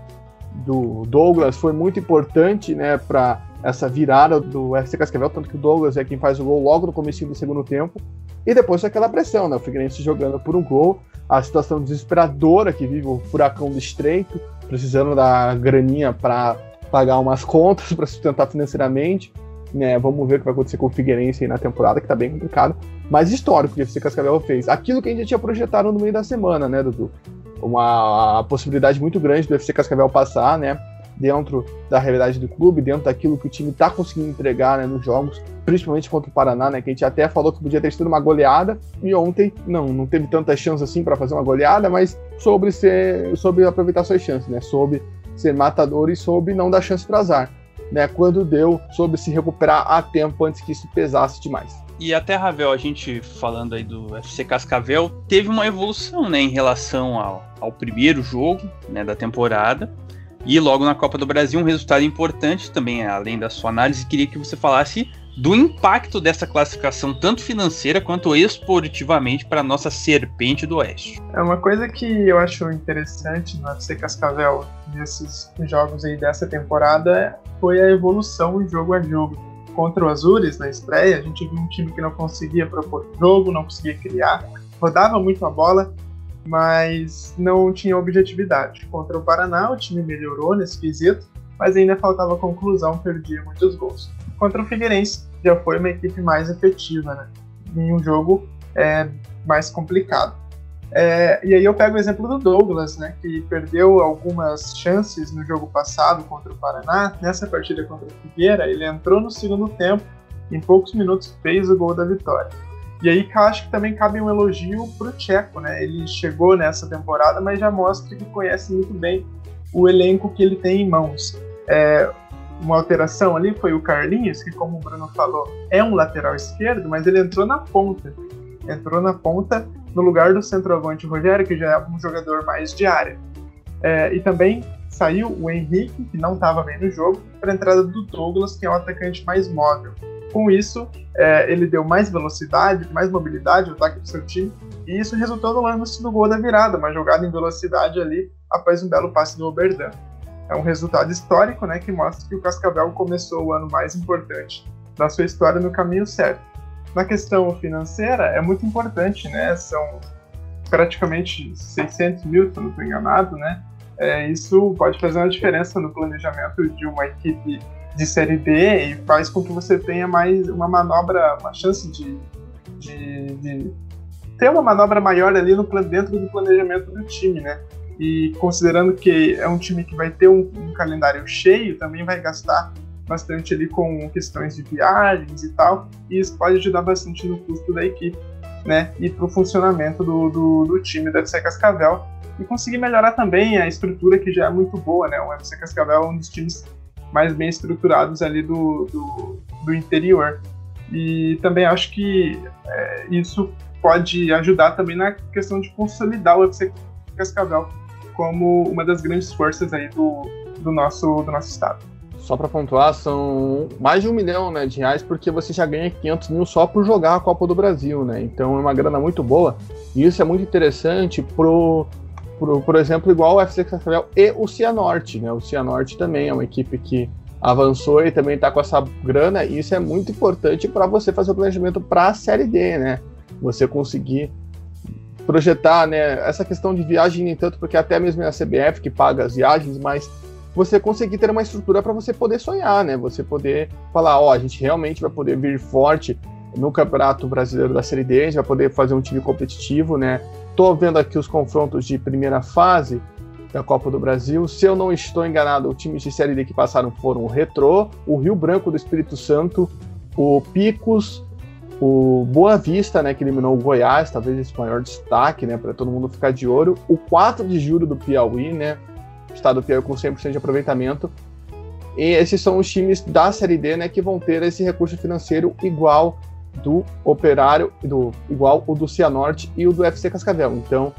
[SPEAKER 4] do Douglas foi muito importante, né, para essa virada do FC Cascavel, tanto que o Douglas é quem faz o gol logo no começo do segundo tempo, e depois aquela pressão, né, o Figueirense jogando por um gol, a situação desesperadora que vive o furacão do Estreito, precisando da graninha para pagar umas contas, para sustentar financeiramente, né, vamos ver o que vai acontecer com o Figueirense na temporada, que tá bem complicado, mas histórico que o FC Cascavel fez, aquilo que a gente tinha projetado no meio da semana, né, Dudu? uma possibilidade muito grande do FC Cascavel passar, né? Dentro da realidade do clube, dentro daquilo que o time está conseguindo entregar né, nos jogos, principalmente contra o Paraná, né? Que a gente até falou que podia ter sido uma goleada, e ontem não, não teve tanta chance assim para fazer uma goleada, mas soube ser, soube aproveitar suas chances, né? Soube ser matador e soube não dar chance para azar. Né, quando deu, soube se recuperar a tempo antes que isso pesasse demais.
[SPEAKER 2] E até, Ravel, a gente falando aí do FC Cascavel, teve uma evolução né, em relação ao, ao primeiro jogo né, da temporada. E logo na Copa do Brasil, um resultado importante também, além da sua análise, queria que você falasse do impacto dessa classificação, tanto financeira quanto esportivamente, para a nossa serpente do Oeste.
[SPEAKER 3] É uma coisa que eu acho interessante no FC Cascavel nesses jogos aí dessa temporada foi a evolução jogo a jogo contra o Azures na estreia, a gente viu um time que não conseguia propor jogo, não conseguia criar, rodava muito a bola, mas não tinha objetividade. Contra o Paraná, o time melhorou nesse quesito, mas ainda faltava conclusão, perdia muitos gols. Contra o Figueirense, já foi uma equipe mais efetiva, né? em um jogo é, mais complicado. É, e aí eu pego o exemplo do Douglas, né, que perdeu algumas chances no jogo passado contra o Paraná. Nessa partida contra o Figueira, ele entrou no segundo tempo, em poucos minutos fez o gol da vitória. E aí acho que também cabe um elogio pro Tcheco, né? Ele chegou nessa temporada, mas já mostra que conhece muito bem o elenco que ele tem em mãos. É, uma alteração ali foi o Carlinhos, que como o Bruno falou, é um lateral esquerdo, mas ele entrou na ponta. Entrou na ponta no lugar do centroavante Rogério, que já é um jogador mais de área. É, e também saiu o Henrique, que não estava bem no jogo, para a entrada do Douglas, que é o atacante mais móvel. Com isso, é, ele deu mais velocidade, mais mobilidade ao ataque do seu time, e isso resultou no lance do gol da virada, uma jogada em velocidade ali após um belo passe do Oberdan. É um resultado histórico, né, que mostra que o Cascavel começou o ano mais importante da sua história no caminho certo. Na questão financeira, é muito importante, né? São praticamente 600 mil, se não estou enganado, né? É, isso pode fazer uma diferença no planejamento de uma equipe de Série B e faz com que você tenha mais uma manobra, uma chance de, de, de ter uma manobra maior ali no dentro do planejamento do time, né? E considerando que é um time que vai ter um, um calendário cheio, também vai gastar bastante ali com questões de viagens e tal, e isso pode ajudar bastante no custo da equipe, né? E para o funcionamento do, do, do, time do FC Cascavel e conseguir melhorar também a estrutura que já é muito boa, né? O FC Cascavel é um dos times mais bem estruturados ali do, do, do interior. E também acho que é, isso pode ajudar também na questão de consolidar o UFC Cascavel como uma das grandes forças aí do, do, nosso, do nosso estado.
[SPEAKER 4] Só para pontuar, são mais de um milhão né, de reais, porque você já ganha 500 mil só por jogar a Copa do Brasil, né? Então é uma grana muito boa. E isso é muito interessante pro, pro por exemplo, igual o FC Cascavel e o Cianorte, né? O Cianorte também é uma equipe que avançou e também está com essa grana, e isso é muito importante para você fazer o planejamento para a Série D, né? Você conseguir projetar, né? Essa questão de viagem, nem tanto, porque até mesmo é a CBF que paga as viagens, mas você conseguir ter uma estrutura para você poder sonhar, né? Você poder falar, ó, oh, a gente realmente vai poder vir forte no Campeonato Brasileiro da Série D, a gente vai poder fazer um time competitivo, né? Tô vendo aqui os confrontos de primeira fase, da Copa do Brasil. Se eu não estou enganado, os times de Série D que passaram foram o Retrô, o Rio Branco do Espírito Santo, o Picos, o Boa Vista, né, que eliminou o Goiás, talvez esse maior destaque, né, para todo mundo ficar de olho. O 4 de julho do Piauí, né, estado do Piauí com 100% de aproveitamento. E esses são os times da Série D, né, que vão ter esse recurso financeiro igual do Operário, do igual o do Cianorte e o do FC Cascavel. Então,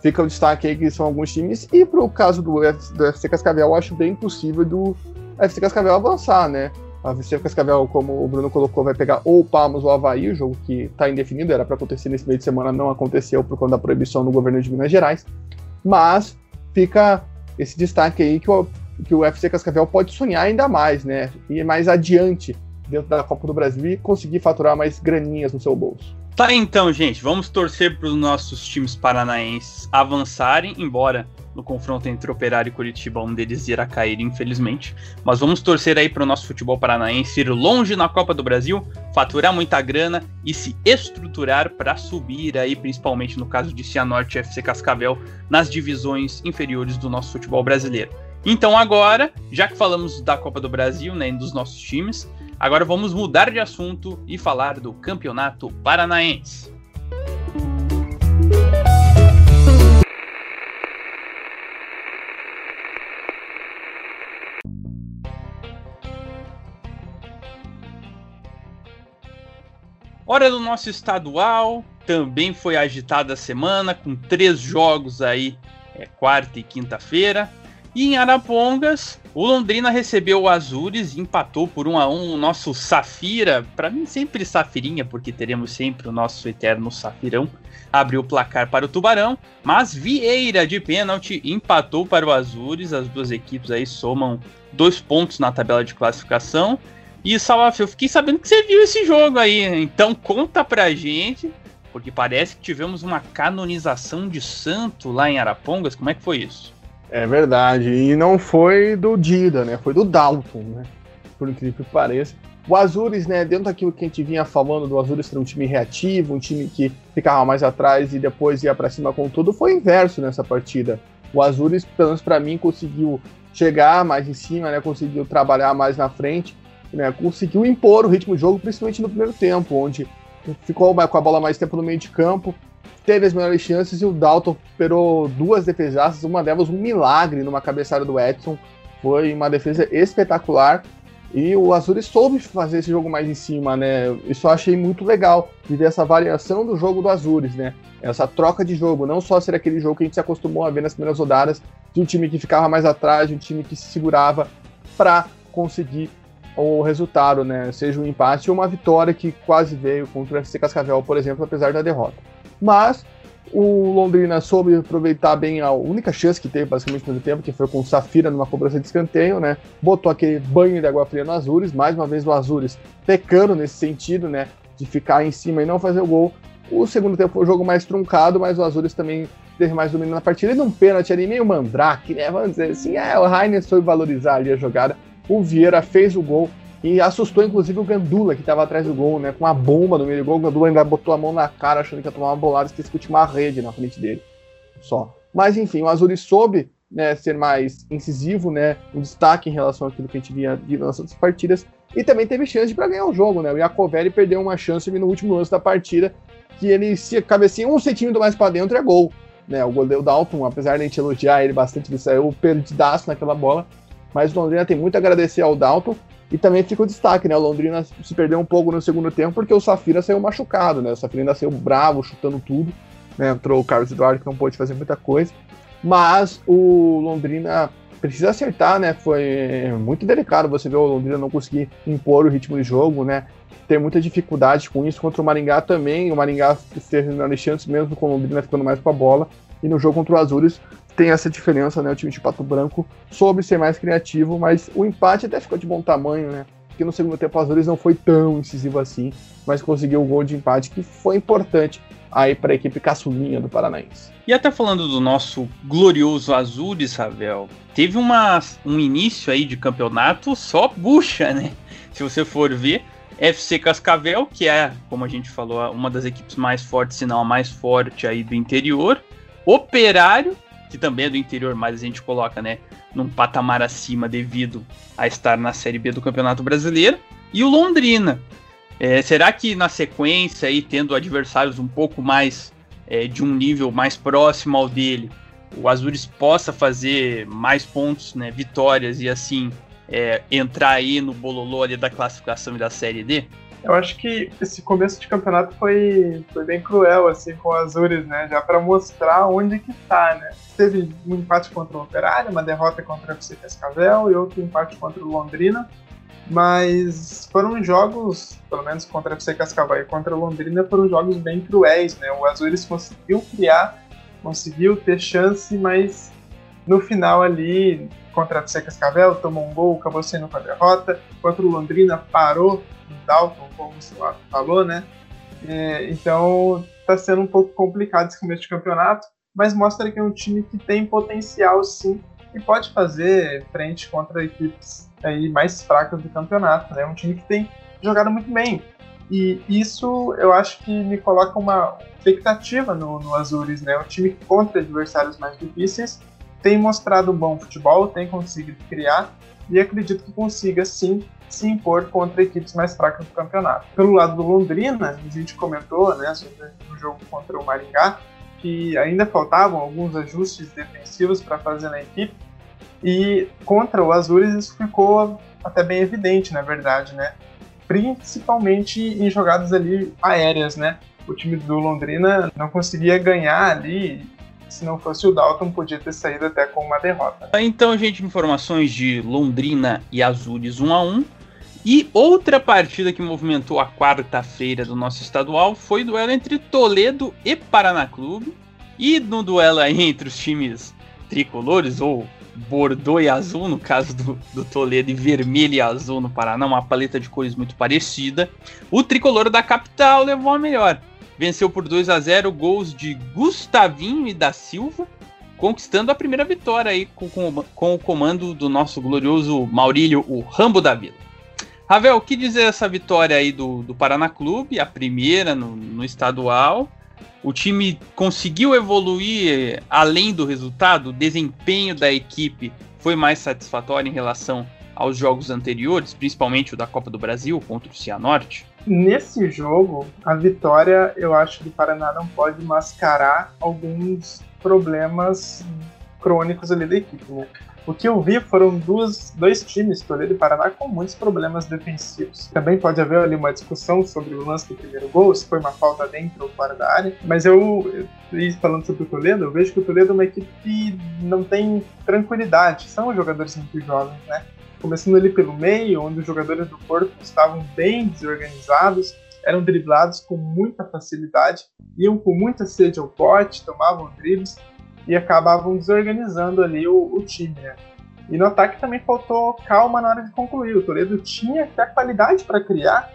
[SPEAKER 4] fica o destaque aí que são alguns times. E pro caso do, F, do FC Cascavel, eu acho bem possível do FC Cascavel avançar, né? A FC Cascavel, como o Bruno colocou, vai pegar ou o Palmas ou o Havaí, o jogo que está indefinido, era para acontecer nesse meio de semana, não aconteceu por conta da proibição do governo de Minas Gerais. Mas fica esse destaque aí que o, que o FC Cascavel pode sonhar ainda mais, né? Ir mais adiante dentro da Copa do Brasil e conseguir faturar mais graninhas no seu bolso.
[SPEAKER 2] Tá então, gente, vamos torcer para os nossos times paranaenses avançarem, embora no confronto entre Operário e Curitiba um deles irá cair, infelizmente. Mas vamos torcer aí para o nosso futebol paranaense ir longe na Copa do Brasil, faturar muita grana e se estruturar para subir aí, principalmente no caso de Cianorte e FC Cascavel, nas divisões inferiores do nosso futebol brasileiro. Então agora, já que falamos da Copa do Brasil, né, dos nossos times, Agora vamos mudar de assunto e falar do Campeonato Paranaense. Hora do nosso estadual, também foi agitada a semana, com três jogos aí, é, quarta e quinta-feira. E em Arapongas, o Londrina recebeu o Azures e empatou por 1 a 1 o nosso Safira, para mim sempre Safirinha, porque teremos sempre o nosso eterno Safirão, abriu o placar para o Tubarão, mas Vieira de pênalti empatou para o Azures, as duas equipes aí somam dois pontos na tabela de classificação. E Salaf, eu fiquei sabendo que você viu esse jogo aí, então conta pra gente, porque parece que tivemos uma canonização de santo lá em Arapongas, como é que foi isso?
[SPEAKER 4] É verdade. E não foi do Dida, né? Foi do Dalton, né? Por incrível que pareça. O Azures, né, dentro daquilo que a gente vinha falando do Azures ser um time reativo, um time que ficava mais atrás e depois ia para cima com tudo, foi inverso nessa partida. O Azures, pelo menos para mim, conseguiu chegar mais em cima, né, conseguiu trabalhar mais na frente, né, conseguiu impor o ritmo de jogo, principalmente no primeiro tempo, onde ficou com a bola mais tempo no meio de campo, teve as melhores chances e o Dalton esperou duas defesaças, uma delas um milagre numa cabeçada do Edson. Foi uma defesa espetacular. E o Azuri soube fazer esse jogo mais em cima, né? Isso eu achei muito legal, de ver essa variação do jogo do Azures, né? Essa troca de jogo, não só ser aquele jogo que a gente se acostumou a ver nas primeiras rodadas, de um time que ficava mais atrás, de um time que se segurava para conseguir o resultado, né? Seja um empate ou uma vitória que quase veio contra o FC Cascavel, por exemplo, apesar da derrota. Mas o Londrina soube aproveitar bem a única chance que teve, basicamente, no tempo, que foi com o Safira numa cobrança de escanteio, né? Botou aquele banho de água fria no Azures, mais uma vez o Azures pecando nesse sentido, né? De ficar em cima e não fazer o gol. O segundo tempo foi um jogo mais truncado, mas o Azures também teve mais domínio na partida. E num pênalti ali, meio mandrake, né? Vamos dizer assim, é, o Rainer soube valorizar ali a jogada. O Vieira fez o gol E assustou inclusive o Gandula, que estava atrás do gol, né? Com uma bomba no meio do gol. O Gandula ainda botou a mão na cara, achando que ia tomar uma bolada, que tinha uma rede na frente dele. Só. Mas enfim, o Azuri soube né, ser mais incisivo, né? Um destaque em relação àquilo que a gente via nas outras partidas. E também teve chance para ganhar o jogo, né? O Iacovelli perdeu uma chance no último lance da partida, que ele se cabecinha um centímetro mais para dentro é gol. Né, o goleiro Dalton, apesar de a gente elogiar ele bastante, ele saiu perdidaço naquela bola. Mas o Londrina tem muito a agradecer ao Dalton. E também fica o destaque, né? O Londrina se perdeu um pouco no segundo tempo porque o Safira saiu machucado, né? O Safira ainda saiu bravo, chutando tudo. Né? Entrou o Carlos Eduardo, que não pôde fazer muita coisa. Mas o Londrina precisa acertar, né? Foi muito delicado você ver o Londrina não conseguir impor o ritmo de jogo, né? Ter muita dificuldade com isso contra o Maringá também. O Maringá esteve na chance mesmo com o Londrina ficando mais com a bola. E no jogo contra o Azures tem essa diferença, né? O time de Pato Branco soube ser mais criativo, mas o empate até ficou de bom tamanho, né? Porque no segundo tempo o Azures não foi tão incisivo assim, mas conseguiu o gol de empate que foi importante aí para a equipe caçulinha do Paranaense.
[SPEAKER 2] E até falando do nosso glorioso Azures, Ravel, teve uma, um início aí de campeonato só bucha, né? Se você for ver, FC Cascavel, que é, como a gente falou, uma das equipes mais fortes, se não a mais forte aí do interior. Operário, que também é do interior, mas a gente coloca, né, num patamar acima devido a estar na Série B do Campeonato Brasileiro. E o Londrina. É, será que na sequência, aí, tendo adversários um pouco mais é, de um nível mais próximo ao dele, o Azures possa fazer mais pontos, né, vitórias e assim é, entrar aí no bololô ali da classificação e da Série D?
[SPEAKER 3] Eu acho que esse começo de campeonato foi, foi bem cruel, assim, com o Azures, né? Já para mostrar onde que tá, né? Teve um empate contra o Operário, uma derrota contra o FC Cascavel e outro empate contra o Londrina. Mas foram jogos, pelo menos contra o FC Cascavel e contra o Londrina, foram jogos bem cruéis, né? O Azures conseguiu criar, conseguiu ter chance, mas no final ali, contra o FC Cascavel, tomou um gol, acabou sendo com a derrota. Contra o Londrina, parou Dalton, como você falou, né? É, então está sendo um pouco complicado esse começo de campeonato, mas mostra que é um time que tem potencial sim e pode fazer frente contra equipes aí mais fracas do campeonato. Né? Um time que tem jogado muito bem. E isso eu acho que me coloca uma expectativa no, no Azures, né? Um time que contra adversários mais difíceis tem mostrado um bom futebol, tem conseguido criar e acredito que consiga sim se impor contra equipes mais fracas do campeonato. Pelo lado do Londrina, a gente comentou né, sobre o jogo contra o Maringá, que ainda faltavam alguns ajustes defensivos para fazer na equipe, e contra o Azures isso ficou até bem evidente, na verdade, né? Principalmente em jogadas ali aéreas, né? O time do Londrina não conseguia ganhar ali se não fosse o Dalton, podia ter saído até com uma derrota.
[SPEAKER 2] Então, gente, informações de Londrina e Azures 1 a 1 e outra partida que movimentou a quarta-feira do nosso estadual foi o duelo entre Toledo e Paraná Clube. E no duelo entre os times tricolores, ou Bordeaux e azul, no caso do, do, Toledo, e vermelho e azul no Paraná, uma paleta de cores muito parecida. O tricolor da capital levou a melhor. Venceu por 2 a 0 gols de Gustavinho e da Silva, conquistando a primeira vitória aí com, com, com o comando do nosso glorioso Maurílio, o Rambo da Vila. Ravel, o que dizer essa vitória aí do, do Paraná Clube, a primeira no, no estadual? O time conseguiu evoluir além do resultado? O desempenho da equipe foi mais satisfatório em relação aos jogos anteriores, principalmente o da Copa do Brasil contra o Cianorte?
[SPEAKER 3] Nesse jogo, a vitória, eu acho que o Paraná não pode mascarar alguns problemas crônicos ali da equipe, né? O que eu vi foram duas, dois times, Toledo e Paraná, com muitos problemas defensivos. Também pode haver ali uma discussão sobre o lance do primeiro gol, se foi uma falta dentro ou fora da área. Mas eu, falando sobre o Toledo, eu vejo que o Toledo é uma equipe que não tem tranquilidade. São jogadores muito jovens, né? Começando ali pelo meio, onde os jogadores do corpo estavam bem desorganizados, eram driblados com muita facilidade, iam com muita sede ao pote, tomavam dribles e acabavam desorganizando ali o, o time. Né? E no ataque também faltou calma na hora de concluir. O Toledo tinha até qualidade para criar,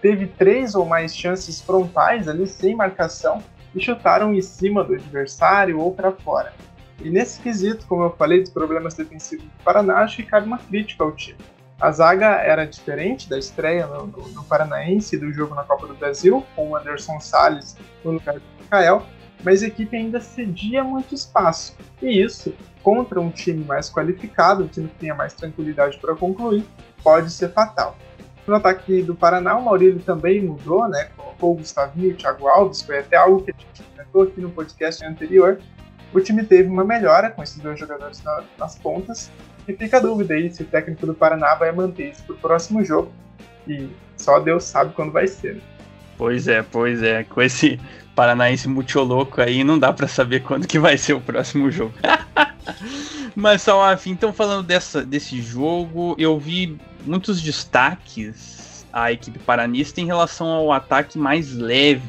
[SPEAKER 3] teve três ou mais chances frontais ali sem marcação e chutaram em cima do adversário ou para fora. E nesse quesito, como eu falei dos problemas defensivos do Paraná, acho que cabe uma crítica ao time. A zaga era diferente da estreia no, no, no Paranaense do jogo na Copa do Brasil, com o Anderson Salles no lugar do Rafael, mas a equipe ainda cedia muito espaço. E isso, contra um time mais qualificado, um time que tenha mais tranquilidade para concluir, pode ser fatal. No ataque do Paraná, o Maurílio também mudou, né? Colocou o Gustavinho o Thiago Alves, foi até algo que a gente comentou aqui no podcast anterior. O time teve uma melhora com esses dois jogadores na, nas pontas, e fica a dúvida aí se o técnico do Paraná vai manter isso para o próximo jogo. E só Deus sabe quando vai ser. Né?
[SPEAKER 2] Pois é, pois é. Com esse paranaense louco aí, não dá para saber quando que vai ser o próximo jogo. Mas enfim, então falando dessa, desse jogo, eu vi muitos destaques à equipe paranista em relação ao ataque mais leve,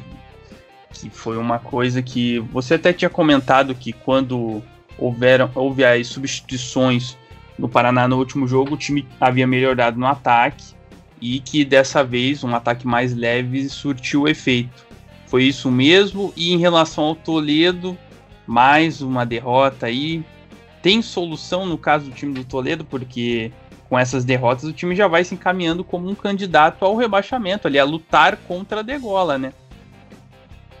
[SPEAKER 2] que foi uma coisa que você até tinha comentado que quando houveram, houve as substituições no Paraná no último jogo, o time havia melhorado no ataque e que dessa vez um ataque mais leve surtiu efeito. Foi isso mesmo. E em relação ao Toledo, mais uma derrota aí. Tem solução no caso do time do Toledo, porque com essas derrotas o time já vai se encaminhando como um candidato ao rebaixamento, ali a lutar contra a degola, né?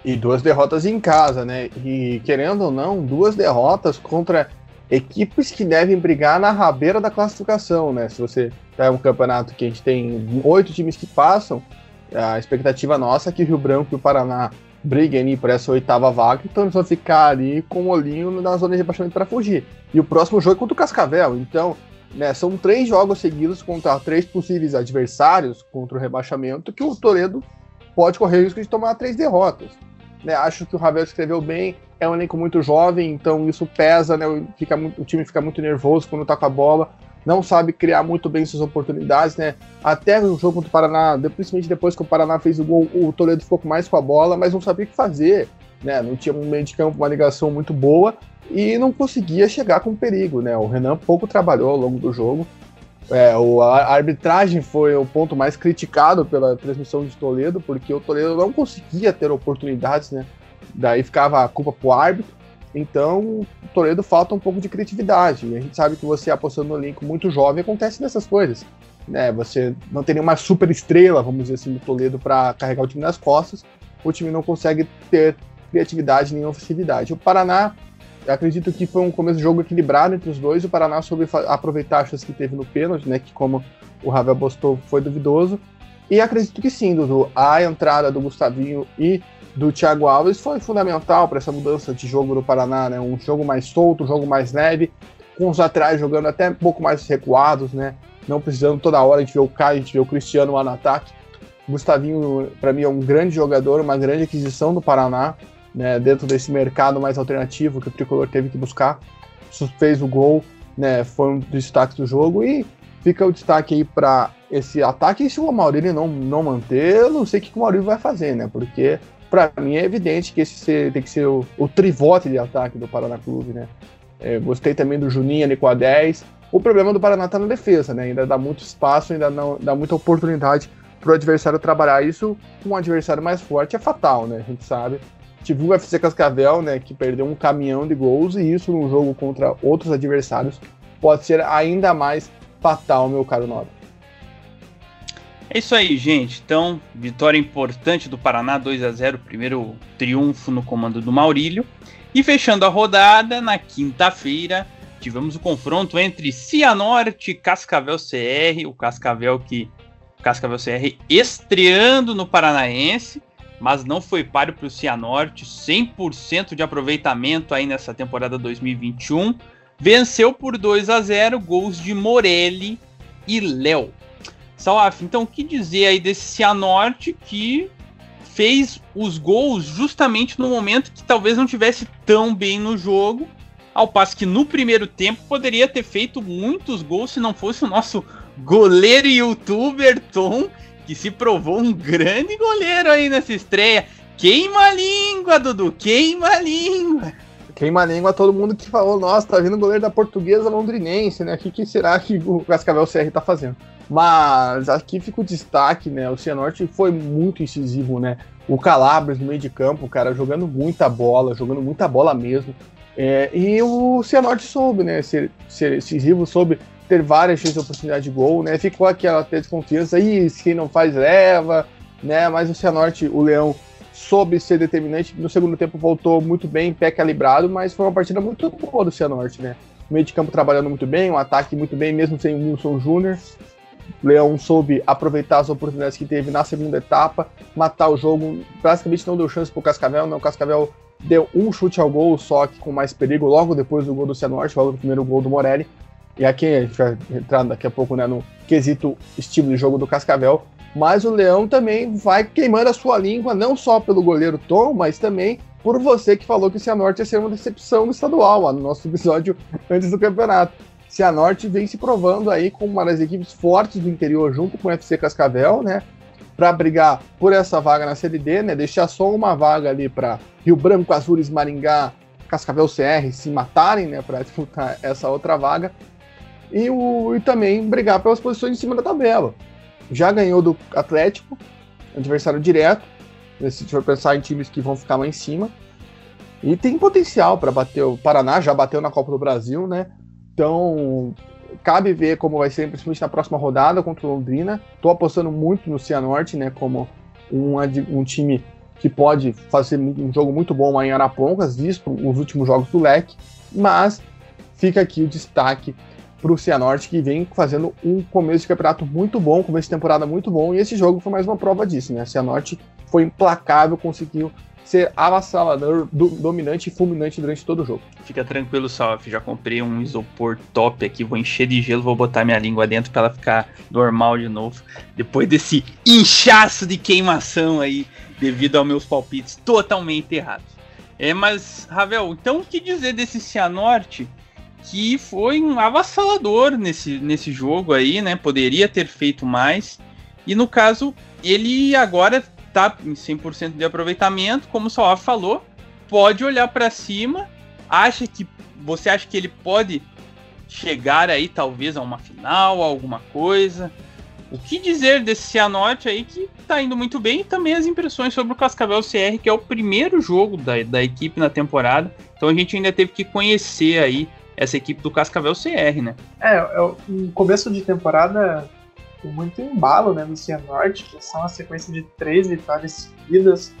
[SPEAKER 4] E duas derrotas em casa, né? E querendo ou não, duas derrotas contra equipes que devem brigar na rabeira da classificação, né? Se você pega um campeonato que a gente tem oito times que passam, a expectativa nossa é que o Rio Branco e o Paraná briguem por essa oitava vaga, então eles vão ficar ali com o olhinho na zona de rebaixamento para fugir. E o próximo jogo é contra o Cascavel, então né, são três jogos seguidos contra três possíveis adversários contra o rebaixamento que o Toledo pode correr o risco de tomar três derrotas. Né, acho que o Ravel escreveu bem, é um elenco muito jovem, então isso pesa, né? Fica o time fica muito nervoso quando tá com a bola, não sabe criar muito bem suas oportunidades, né? Até o jogo contra o Paraná, principalmente depois que o Paraná fez o gol, o Toledo ficou mais com a bola, mas não sabia o que fazer, né? Não tinha um meio de campo, uma ligação muito boa e não conseguia chegar com perigo, né? O Renan pouco trabalhou ao longo do jogo. É, a arbitragem foi o ponto mais criticado pela transmissão de Toledo, porque o Toledo não conseguia ter oportunidades, né? daí ficava a culpa pro árbitro. Então, o Toledo falta um pouco de criatividade. E a gente sabe que você apostando no elenco muito jovem acontece nessas coisas. Né? Você não tem nenhuma super estrela, vamos dizer assim, no Toledo para carregar o time nas costas. O time não consegue ter criatividade nem ofensividade. O Paraná, acredito que foi um começo de jogo equilibrado entre os dois. O Paraná soube aproveitar as chances que teve no pênalti, né? Que como o Ravel postou, foi duvidoso. E acredito que sim, Dudu. A entrada do Gustavinho e do Thiago Alves foi fundamental para essa mudança de jogo do Paraná, né? Um jogo mais solto, um jogo mais leve, com os atrás jogando até um pouco mais recuados, né? Não precisando toda hora gente ver o Caio, gente ver o Cristiano lá no ataque. Gustavinho, para mim, é um grande jogador, uma grande aquisição do Paraná, né? Dentro desse mercado mais alternativo que o Tricolor teve que buscar. Fez o gol, né? Foi um dos destaques do jogo e fica o destaque aí para esse ataque. E se o Maurílio não, não manter, eu não sei o que o Maurílio vai fazer, né? Porque para mim é evidente que esse tem que ser o, o trivote de ataque do Paraná Clube, né? É, gostei também do Juninho ali com a 10. O problema do Paraná tá na defesa, né? Ainda dá muito espaço, ainda não dá muita oportunidade pro adversário trabalhar. Isso com um adversário mais forte é fatal, né? A gente sabe. Tive o UFC Cascavel, né? Que perdeu um caminhão de gols e isso num jogo contra outros adversários pode ser ainda mais fatal, meu caro Nobre.
[SPEAKER 2] É isso aí, gente. Então, vitória importante do Paraná 2 a 0 primeiro triunfo no comando do Maurílio. E fechando a rodada, na quinta-feira, tivemos o confronto entre Cianorte e Cascavel CR, o Cascavel que Cascavel CR estreando no Paranaense, mas não foi páreo para o Cianorte, 100% de aproveitamento aí nessa temporada 2021. Venceu por 2 a 0, gols de Morelli e Léo. Salaf, então o que dizer aí desse Cianorte que fez os gols justamente no momento que talvez não tivesse tão bem no jogo, ao passo que no primeiro tempo poderia ter feito muitos gols se não fosse o nosso goleiro youtuber Tom, que se provou um grande goleiro aí nessa estreia. Queima a língua, Dudu, queima a língua.
[SPEAKER 4] Queima a língua todo mundo que falou, nossa, tá vindo o goleiro da portuguesa londrinense, né? O que, que será que o Cascavel CR tá fazendo? Mas aqui fica o destaque, né? O Cianorte foi muito incisivo, né? O Calabres no meio de campo, cara, jogando muita bola, jogando muita bola mesmo. É, e o Cianorte soube, né? Ser, ser incisivo, soube ter várias chances de oportunidade de gol, né? Ficou aquela desconfiança, aí quem não faz leva, né? Mas o Cianorte, o Leão, soube ser determinante. No segundo tempo voltou muito bem, pé calibrado, mas foi uma partida muito boa do Cianorte, né? O meio de campo trabalhando muito bem, o um ataque muito bem, mesmo sem o Wilson Júnior. O Leão soube aproveitar as oportunidades que teve na segunda etapa, matar o jogo. Basicamente não deu chance pro Cascavel, não. O Cascavel deu um chute ao gol, só que com mais perigo, logo depois do gol do Cianorte, logo do primeiro gol do Morelli. E aqui a gente vai entrar daqui a pouco né, no quesito estilo de jogo do Cascavel. Mas o Leão também vai queimando a sua língua, não só pelo goleiro Tom, mas também por você que falou que o Cianorte ia ser uma decepção no estadual, lá no nosso episódio antes do campeonato. Cianorte vem se provando aí como uma das equipes fortes do interior, junto com o FC Cascavel, né? Para brigar por essa vaga na Série D, né? Deixar só uma vaga ali para Rio Branco, Azures, Maringá, Cascavel CR se matarem, né? Para disputar essa outra vaga. E, o, e também brigar pelas posições em cima da tabela. Já ganhou do Atlético, adversário direto. Se for pensar em times que vão ficar lá em cima. E tem potencial para bater o Paraná, já bateu na Copa do Brasil, né? Então, cabe ver como vai ser, principalmente na próxima rodada contra o Londrina. Estou apostando muito no Cianorte, né, como um, um time que pode fazer um jogo muito bom lá em Arapongas, visto os últimos jogos do Leque, mas fica aqui o destaque para o Cianorte, que vem fazendo um começo de campeonato muito bom, começo de temporada muito bom, e esse jogo foi mais uma prova disso, né? O Cianorte foi implacável, conseguiu ser avassalador, do, dominante e fulminante durante todo o jogo.
[SPEAKER 2] Fica tranquilo, Salf. Já comprei um isopor top aqui. Vou encher de gelo, vou botar minha língua dentro para ela ficar normal de novo. Depois desse inchaço de queimação aí, devido aos meus palpites totalmente errados. É, mas, Ravel, então o que dizer desse Cianorte? Que foi um avassalador nesse, nesse jogo aí, né? Poderia ter feito mais. E no caso, ele agora tá em 100% de aproveitamento, como o Salaf falou, pode olhar para cima, acha que você acha que ele pode chegar aí talvez a uma final, a alguma coisa. O que dizer desse Cianorte aí que tá indo muito bem e também as impressões sobre o Cascavel CR, que é o primeiro jogo da, da equipe na temporada. Então a gente ainda teve que conhecer aí essa equipe do Cascavel CR, né?
[SPEAKER 3] É, é o começo de temporada com muito embalo né, no Cianorte, que são a sequência de três vitórias seguidas,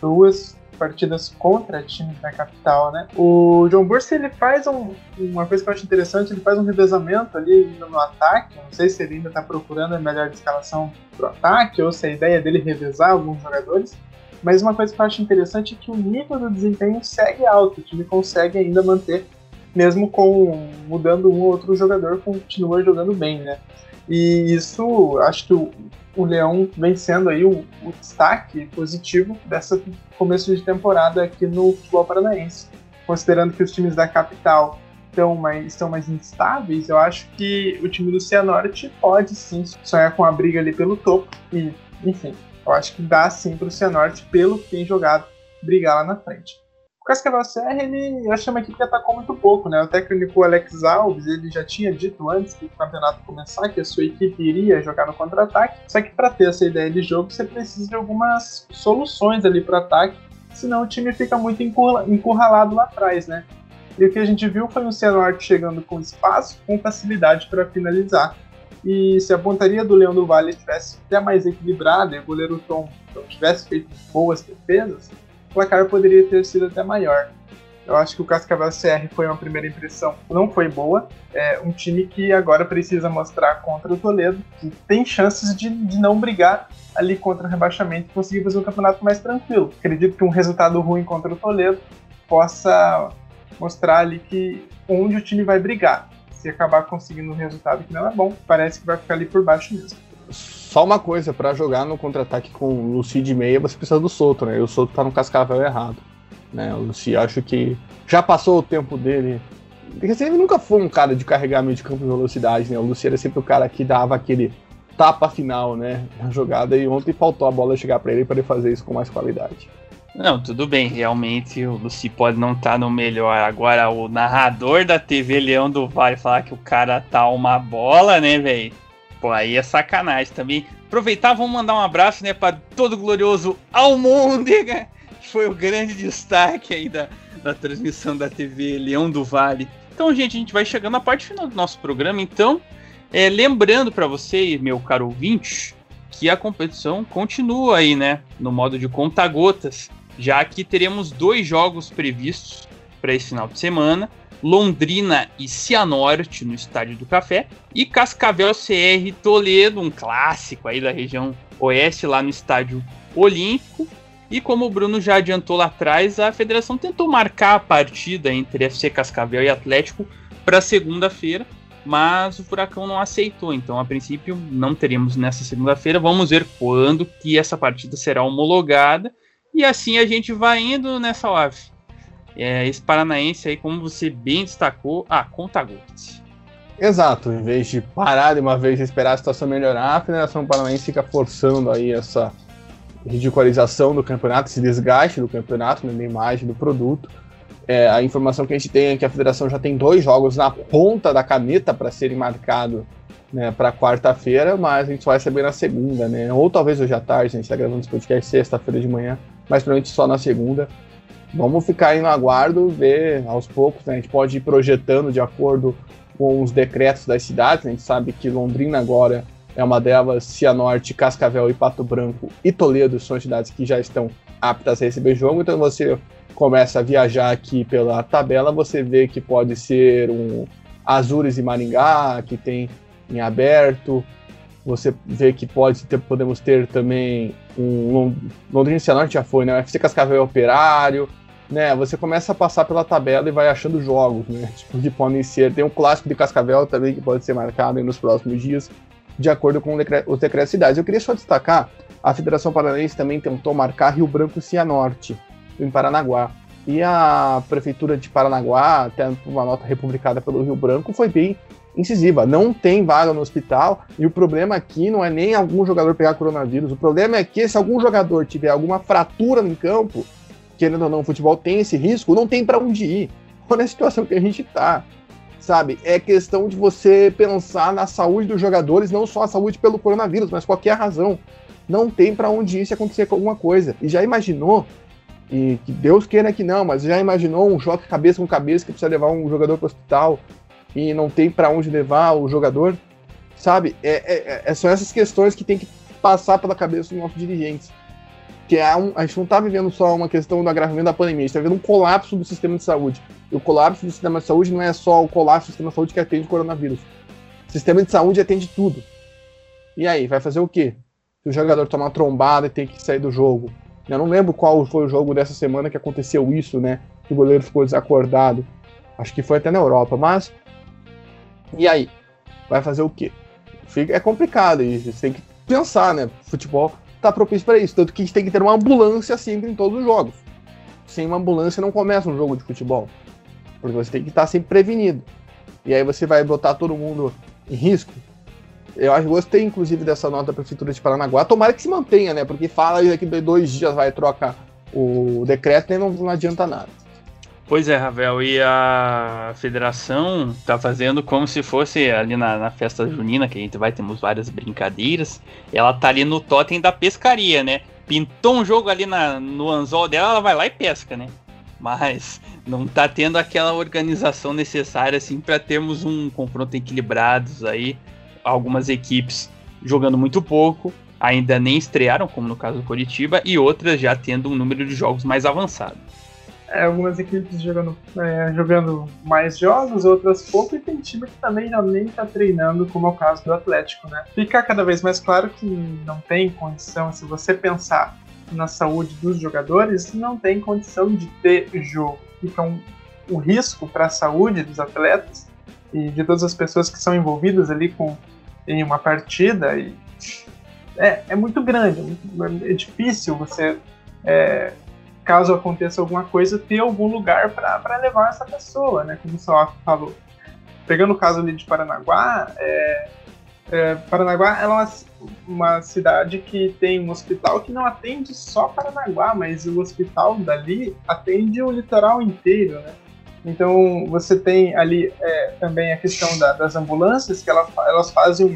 [SPEAKER 3] duas partidas contra times da capital, né? O John Burst ele faz um, uma coisa que eu acho interessante, ele faz um revezamento ali no ataque. Não sei se ele ainda está procurando a melhor escalação pro ataque ou se a ideia dele é revezar alguns jogadores. Mas uma coisa que eu acho interessante é que o nível do desempenho segue alto, o time consegue ainda manter, mesmo com mudando um ou outro jogador, continua jogando bem, né? E isso, acho que o, o Leão vem sendo aí o, o destaque positivo dessa começo de temporada aqui no futebol paranaense. Considerando que os times da capital estão mais, estão mais instáveis, eu acho que o time do Cianorte pode sim sonhar com a briga ali pelo topo. E, enfim, eu acho que dá sim para o Cianorte, pelo que tem jogado, brigar lá na frente. Cascavel Serra, ele, eu achei uma equipe que atacou muito pouco, né? O técnico Alex Alves, ele já tinha dito antes do campeonato começar que a sua equipe iria jogar no contra-ataque, só que para ter essa ideia de jogo, você precisa de algumas soluções ali para ataque, senão o time fica muito encurralado lá atrás, né? E o que a gente viu foi o Cianorte chegando com espaço, com facilidade para finalizar. E se a pontaria do Leão do Vale estivesse até mais equilibrada e o goleiro Tom então, tivesse feito boas defesas, placar poderia ter sido até maior. Eu acho que o Cascavel CR foi uma primeira impressão, não foi boa. É um time que agora precisa mostrar contra o Toledo que tem chances de, de não brigar ali contra o rebaixamento e conseguir fazer um campeonato mais tranquilo. Acredito que um resultado ruim contra o Toledo possa mostrar ali que onde o time vai brigar. Se acabar conseguindo um resultado que não é bom, parece que vai ficar ali por baixo mesmo
[SPEAKER 4] só uma coisa, para jogar no contra-ataque com o Luci de meia, você precisa do Soto, né? E o Soto tá no cascavel errado. Né? O Luci acho que já passou o tempo dele. Porque ele nunca foi um cara de carregar meio de campo em velocidade, né? O Luci era sempre o cara que dava aquele tapa final, né? Na jogada, e ontem faltou a bola chegar para ele para ele fazer isso com mais qualidade.
[SPEAKER 2] Não, tudo bem, realmente o Luci pode não estar tá no melhor. Agora, o narrador da TV Leão do Vale falar que o cara tá uma bola, né, velho? Pô, aí é sacanagem também. Aproveitar, vamos mandar um abraço, né, para todo glorioso Almôndega, que foi o grande destaque aí da, da transmissão da TV Leão do Vale Então, gente, a gente vai chegando na parte final do nosso programa. Então, é, lembrando para você, meu caro ouvinte, que a competição continua aí, né? No modo de conta-gotas, já que teremos dois jogos previstos para esse final de semana. Londrina e Cianorte no Estádio do Café e Cascavel CR Toledo, um clássico aí da região oeste lá no Estádio Olímpico. E como o Bruno já adiantou lá atrás, a federação tentou marcar a partida entre FC Cascavel e Atlético para segunda-feira, mas o Furacão não aceitou. Então, a princípio, não teremos nessa segunda-feira. Vamos ver quando que essa partida será homologada. E assim a gente vai indo nessa live. É, esse paranaense aí, como você bem destacou, a conta gotas.
[SPEAKER 4] Exato, em vez de parar de uma vez e esperar a situação melhorar, a Federação Paranaense fica forçando aí essa ridicularização do campeonato, esse desgaste do campeonato, né, na imagem do produto. É, a informação que a gente tem é que a federação já tem dois jogos na ponta da caneta para serem marcados né, para quarta-feira, mas a gente só vai saber na segunda, né? Ou talvez hoje à tarde, a gente está gravando esse podcast sexta-feira de manhã, mas provavelmente só na segunda. Vamos ficar aí no aguardo, ver aos poucos, né? A gente pode ir projetando de acordo com os decretos das cidades. A gente sabe que Londrina agora é uma delas, Cianorte, Cascavel e Pato Branco e Toledo são cidades que já estão aptas a receber jogo, então você começa a viajar aqui pela tabela, você vê que pode ser um Azures e Maringá, que tem em aberto, você vê que pode ter, podemos ter também um e Cianorte já foi, né? O FC Cascavel Operário, né? Você começa a passar pela tabela e vai achando jogos, né? Tipo, que podem ser. Tem um clássico de Cascavel também que pode ser marcado nos próximos dias de acordo com os decretos cidades. Eu queria só destacar, a Federação Paranaense também tentou marcar Rio Branco e Cianorte, em Paranaguá. E a Prefeitura de Paranaguá, até uma nota republicada pelo Rio Branco, foi bem incisiva. Não tem vaga no hospital, e o problema aqui não é nem algum jogador pegar coronavírus, o problema é que se algum jogador tiver alguma fratura no campo, querendo ou não, o futebol tem esse risco, não tem para onde ir. Olha a situação que a gente está sabe? É questão de você pensar na saúde dos jogadores, não só a saúde pelo coronavírus, mas qualquer razão. Não tem para onde ir se acontecer alguma coisa. E já imaginou, e que Deus queira que não, mas já imaginou um choque cabeça com cabeça que precisa levar um jogador para o hospital e não tem para onde levar o jogador? Sabe? É, é, é, são essas questões que tem que passar pela cabeça dos nossos dirigentes que é um, a gente não está vivendo só uma questão do agravamento da pandemia, a gente está vivendo um colapso do sistema de saúde. E o colapso do sistema de saúde não é só o colapso do sistema de saúde que atende o coronavírus. O sistema de saúde atende tudo. E aí, vai fazer o quê? Se o jogador tomar trombada e tem que sair do jogo. Eu não lembro qual foi o jogo dessa semana que aconteceu isso, né? Que o goleiro ficou desacordado. Acho que foi até na Europa, mas. E aí? Vai fazer o quê? Fica, é complicado e você tem que pensar, né? Futebol tá propício para isso. Tanto que a gente tem que ter uma ambulância sempre em todos os jogos. Sem uma ambulância não começa um jogo de futebol. Porque você tem que estar sempre prevenido. E aí você vai botar todo mundo em risco. Eu acho gostei, inclusive, dessa nota da Prefeitura de Paranaguá. Tomara que se mantenha, né? Porque fala que daqui dois dias vai trocar o decreto e não, não adianta nada.
[SPEAKER 2] Pois é, Ravel, e a federação tá fazendo como se fosse ali na, na, festa junina, que a gente vai, temos várias brincadeiras. Ela tá ali no totem da pescaria, né? Pintou um jogo ali na, no anzol dela, ela vai lá e pesca, né? Mas não tá tendo aquela organização necessária, assim, para termos um confronto equilibrados aí. Algumas equipes jogando muito pouco, ainda nem estrearam, como no caso do Curitiba, e outras já tendo um número de jogos mais avançado
[SPEAKER 3] é, algumas equipes jogando, é, jogando mais jogos, outras pouco, e tem time que também já nem tá treinando, como é o caso do Atlético, né? Fica cada vez mais claro que não tem condição, se você pensar na saúde dos jogadores, não tem condição de ter jogo. Um, um risco para a saúde dos atletas e de todas as pessoas que são envolvidas ali com, em uma partida. E é, é muito grande, é, é difícil você é, caso aconteça alguma coisa, ter algum lugar para levar essa pessoa, né? Como o Salaf falou. Pegando o caso ali de Paranaguá, é, é, Paranaguá é uma, uma, cidade que tem um hospital que não atende só Paranaguá, mas o hospital dali atende o litoral inteiro, né? Então você tem ali é, também a questão da, das ambulâncias, que ela, elas fazem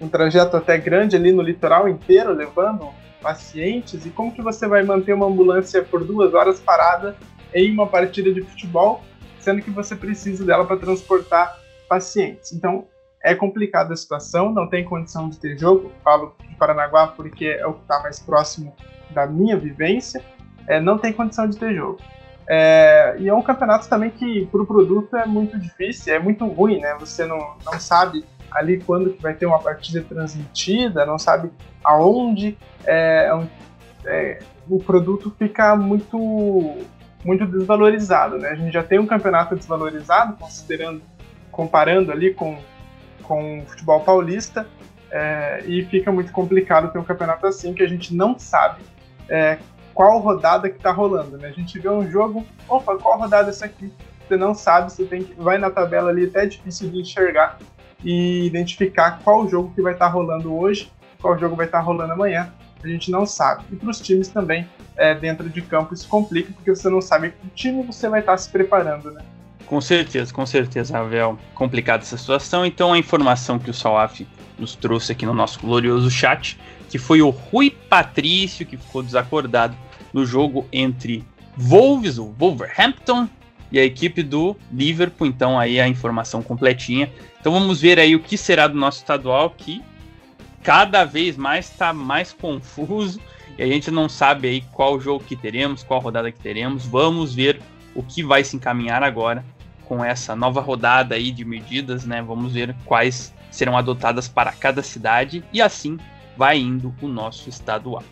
[SPEAKER 3] um, um trajeto até grande ali no litoral inteiro, levando pacientes e como que você vai manter uma ambulância por duas horas parada em uma partida de futebol sendo que você precisa dela para transportar pacientes. Então, é complicada a situação, não tem condição de ter jogo. Falo de Paranaguá porque é o que está mais próximo da minha vivência. É, não tem condição de ter jogo. É, e é um campeonato também que, para o produto, é muito difícil, é muito ruim, né? Você não, não sabe ali quando vai ter uma partida transmitida, não sabe aonde. É, é, o produto fica muito muito desvalorizado, né? A gente já tem um campeonato desvalorizado, considerando, comparando ali com, com o futebol paulista, é, e fica muito complicado ter um campeonato assim que a gente não sabe é, qual rodada que está rolando, né? A gente vê um jogo, opa, qual rodada é essa aqui? Você não sabe, você tem que vai na tabela ali, até é difícil de enxergar e identificar qual jogo que vai estar tá rolando hoje, qual jogo vai estar tá rolando amanhã. A gente não sabe. E para os times também, é, dentro de campo, isso complica, porque você não sabe que time você vai estar tá se preparando, né?
[SPEAKER 2] Com certeza, com certeza, Ravel. Complicada essa situação. Então, a informação que o Salaf nos trouxe aqui no nosso glorioso chat, que foi o Rui Patrício que ficou desacordado no jogo entre Wolves, o Wolverhampton, e a equipe do Liverpool. Então, aí a informação completinha. Então, vamos ver aí o que será do nosso estadual, que cada vez mais está mais confuso e a gente não sabe aí qual jogo que teremos, qual rodada que teremos. Vamos ver o que vai se encaminhar agora com essa nova rodada aí de medidas, né? Vamos ver quais serão adotadas para cada cidade e assim vai indo o nosso estadual.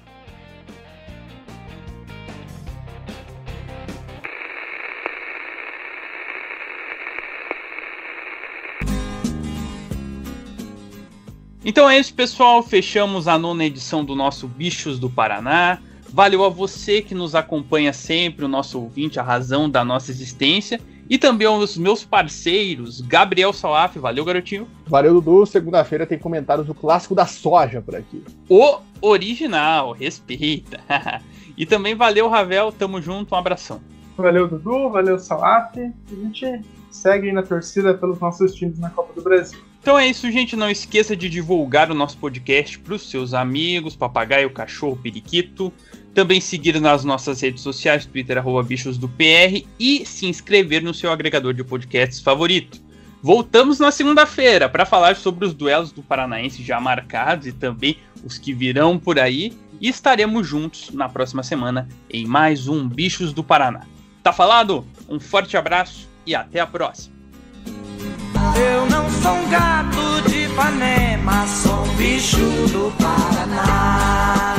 [SPEAKER 2] Então é isso, pessoal. Fechamos a nona edição do nosso Bichos do Paraná. Valeu a você que nos acompanha sempre, o nosso ouvinte, a razão da nossa existência. E também aos meus parceiros, Gabriel Salaf. Valeu, garotinho.
[SPEAKER 4] Valeu, Dudu. Segunda-feira tem comentários do clássico da soja por aqui.
[SPEAKER 2] O original, respeita. e também valeu, Ravel. Tamo junto, um abração.
[SPEAKER 3] Valeu, Dudu. Valeu, Salaf. A gente segue aí na torcida pelos nossos times na Copa do Brasil.
[SPEAKER 2] Então é isso, gente. Não esqueça de divulgar o nosso podcast para os seus amigos, papagaio, cachorro, periquito. Também seguir nas nossas redes sociais, Twitter, arroba bichos do PR e se inscrever no seu agregador de podcasts favorito. Voltamos na segunda-feira para falar sobre os duelos do Paranaense já marcados e também os que virão por aí. E estaremos juntos na próxima semana em mais um Bichos do Paraná. Tá falado? Um forte abraço e até a próxima!
[SPEAKER 7] Eu não sou um gato de Ipanema, sou um bicho do Paraná.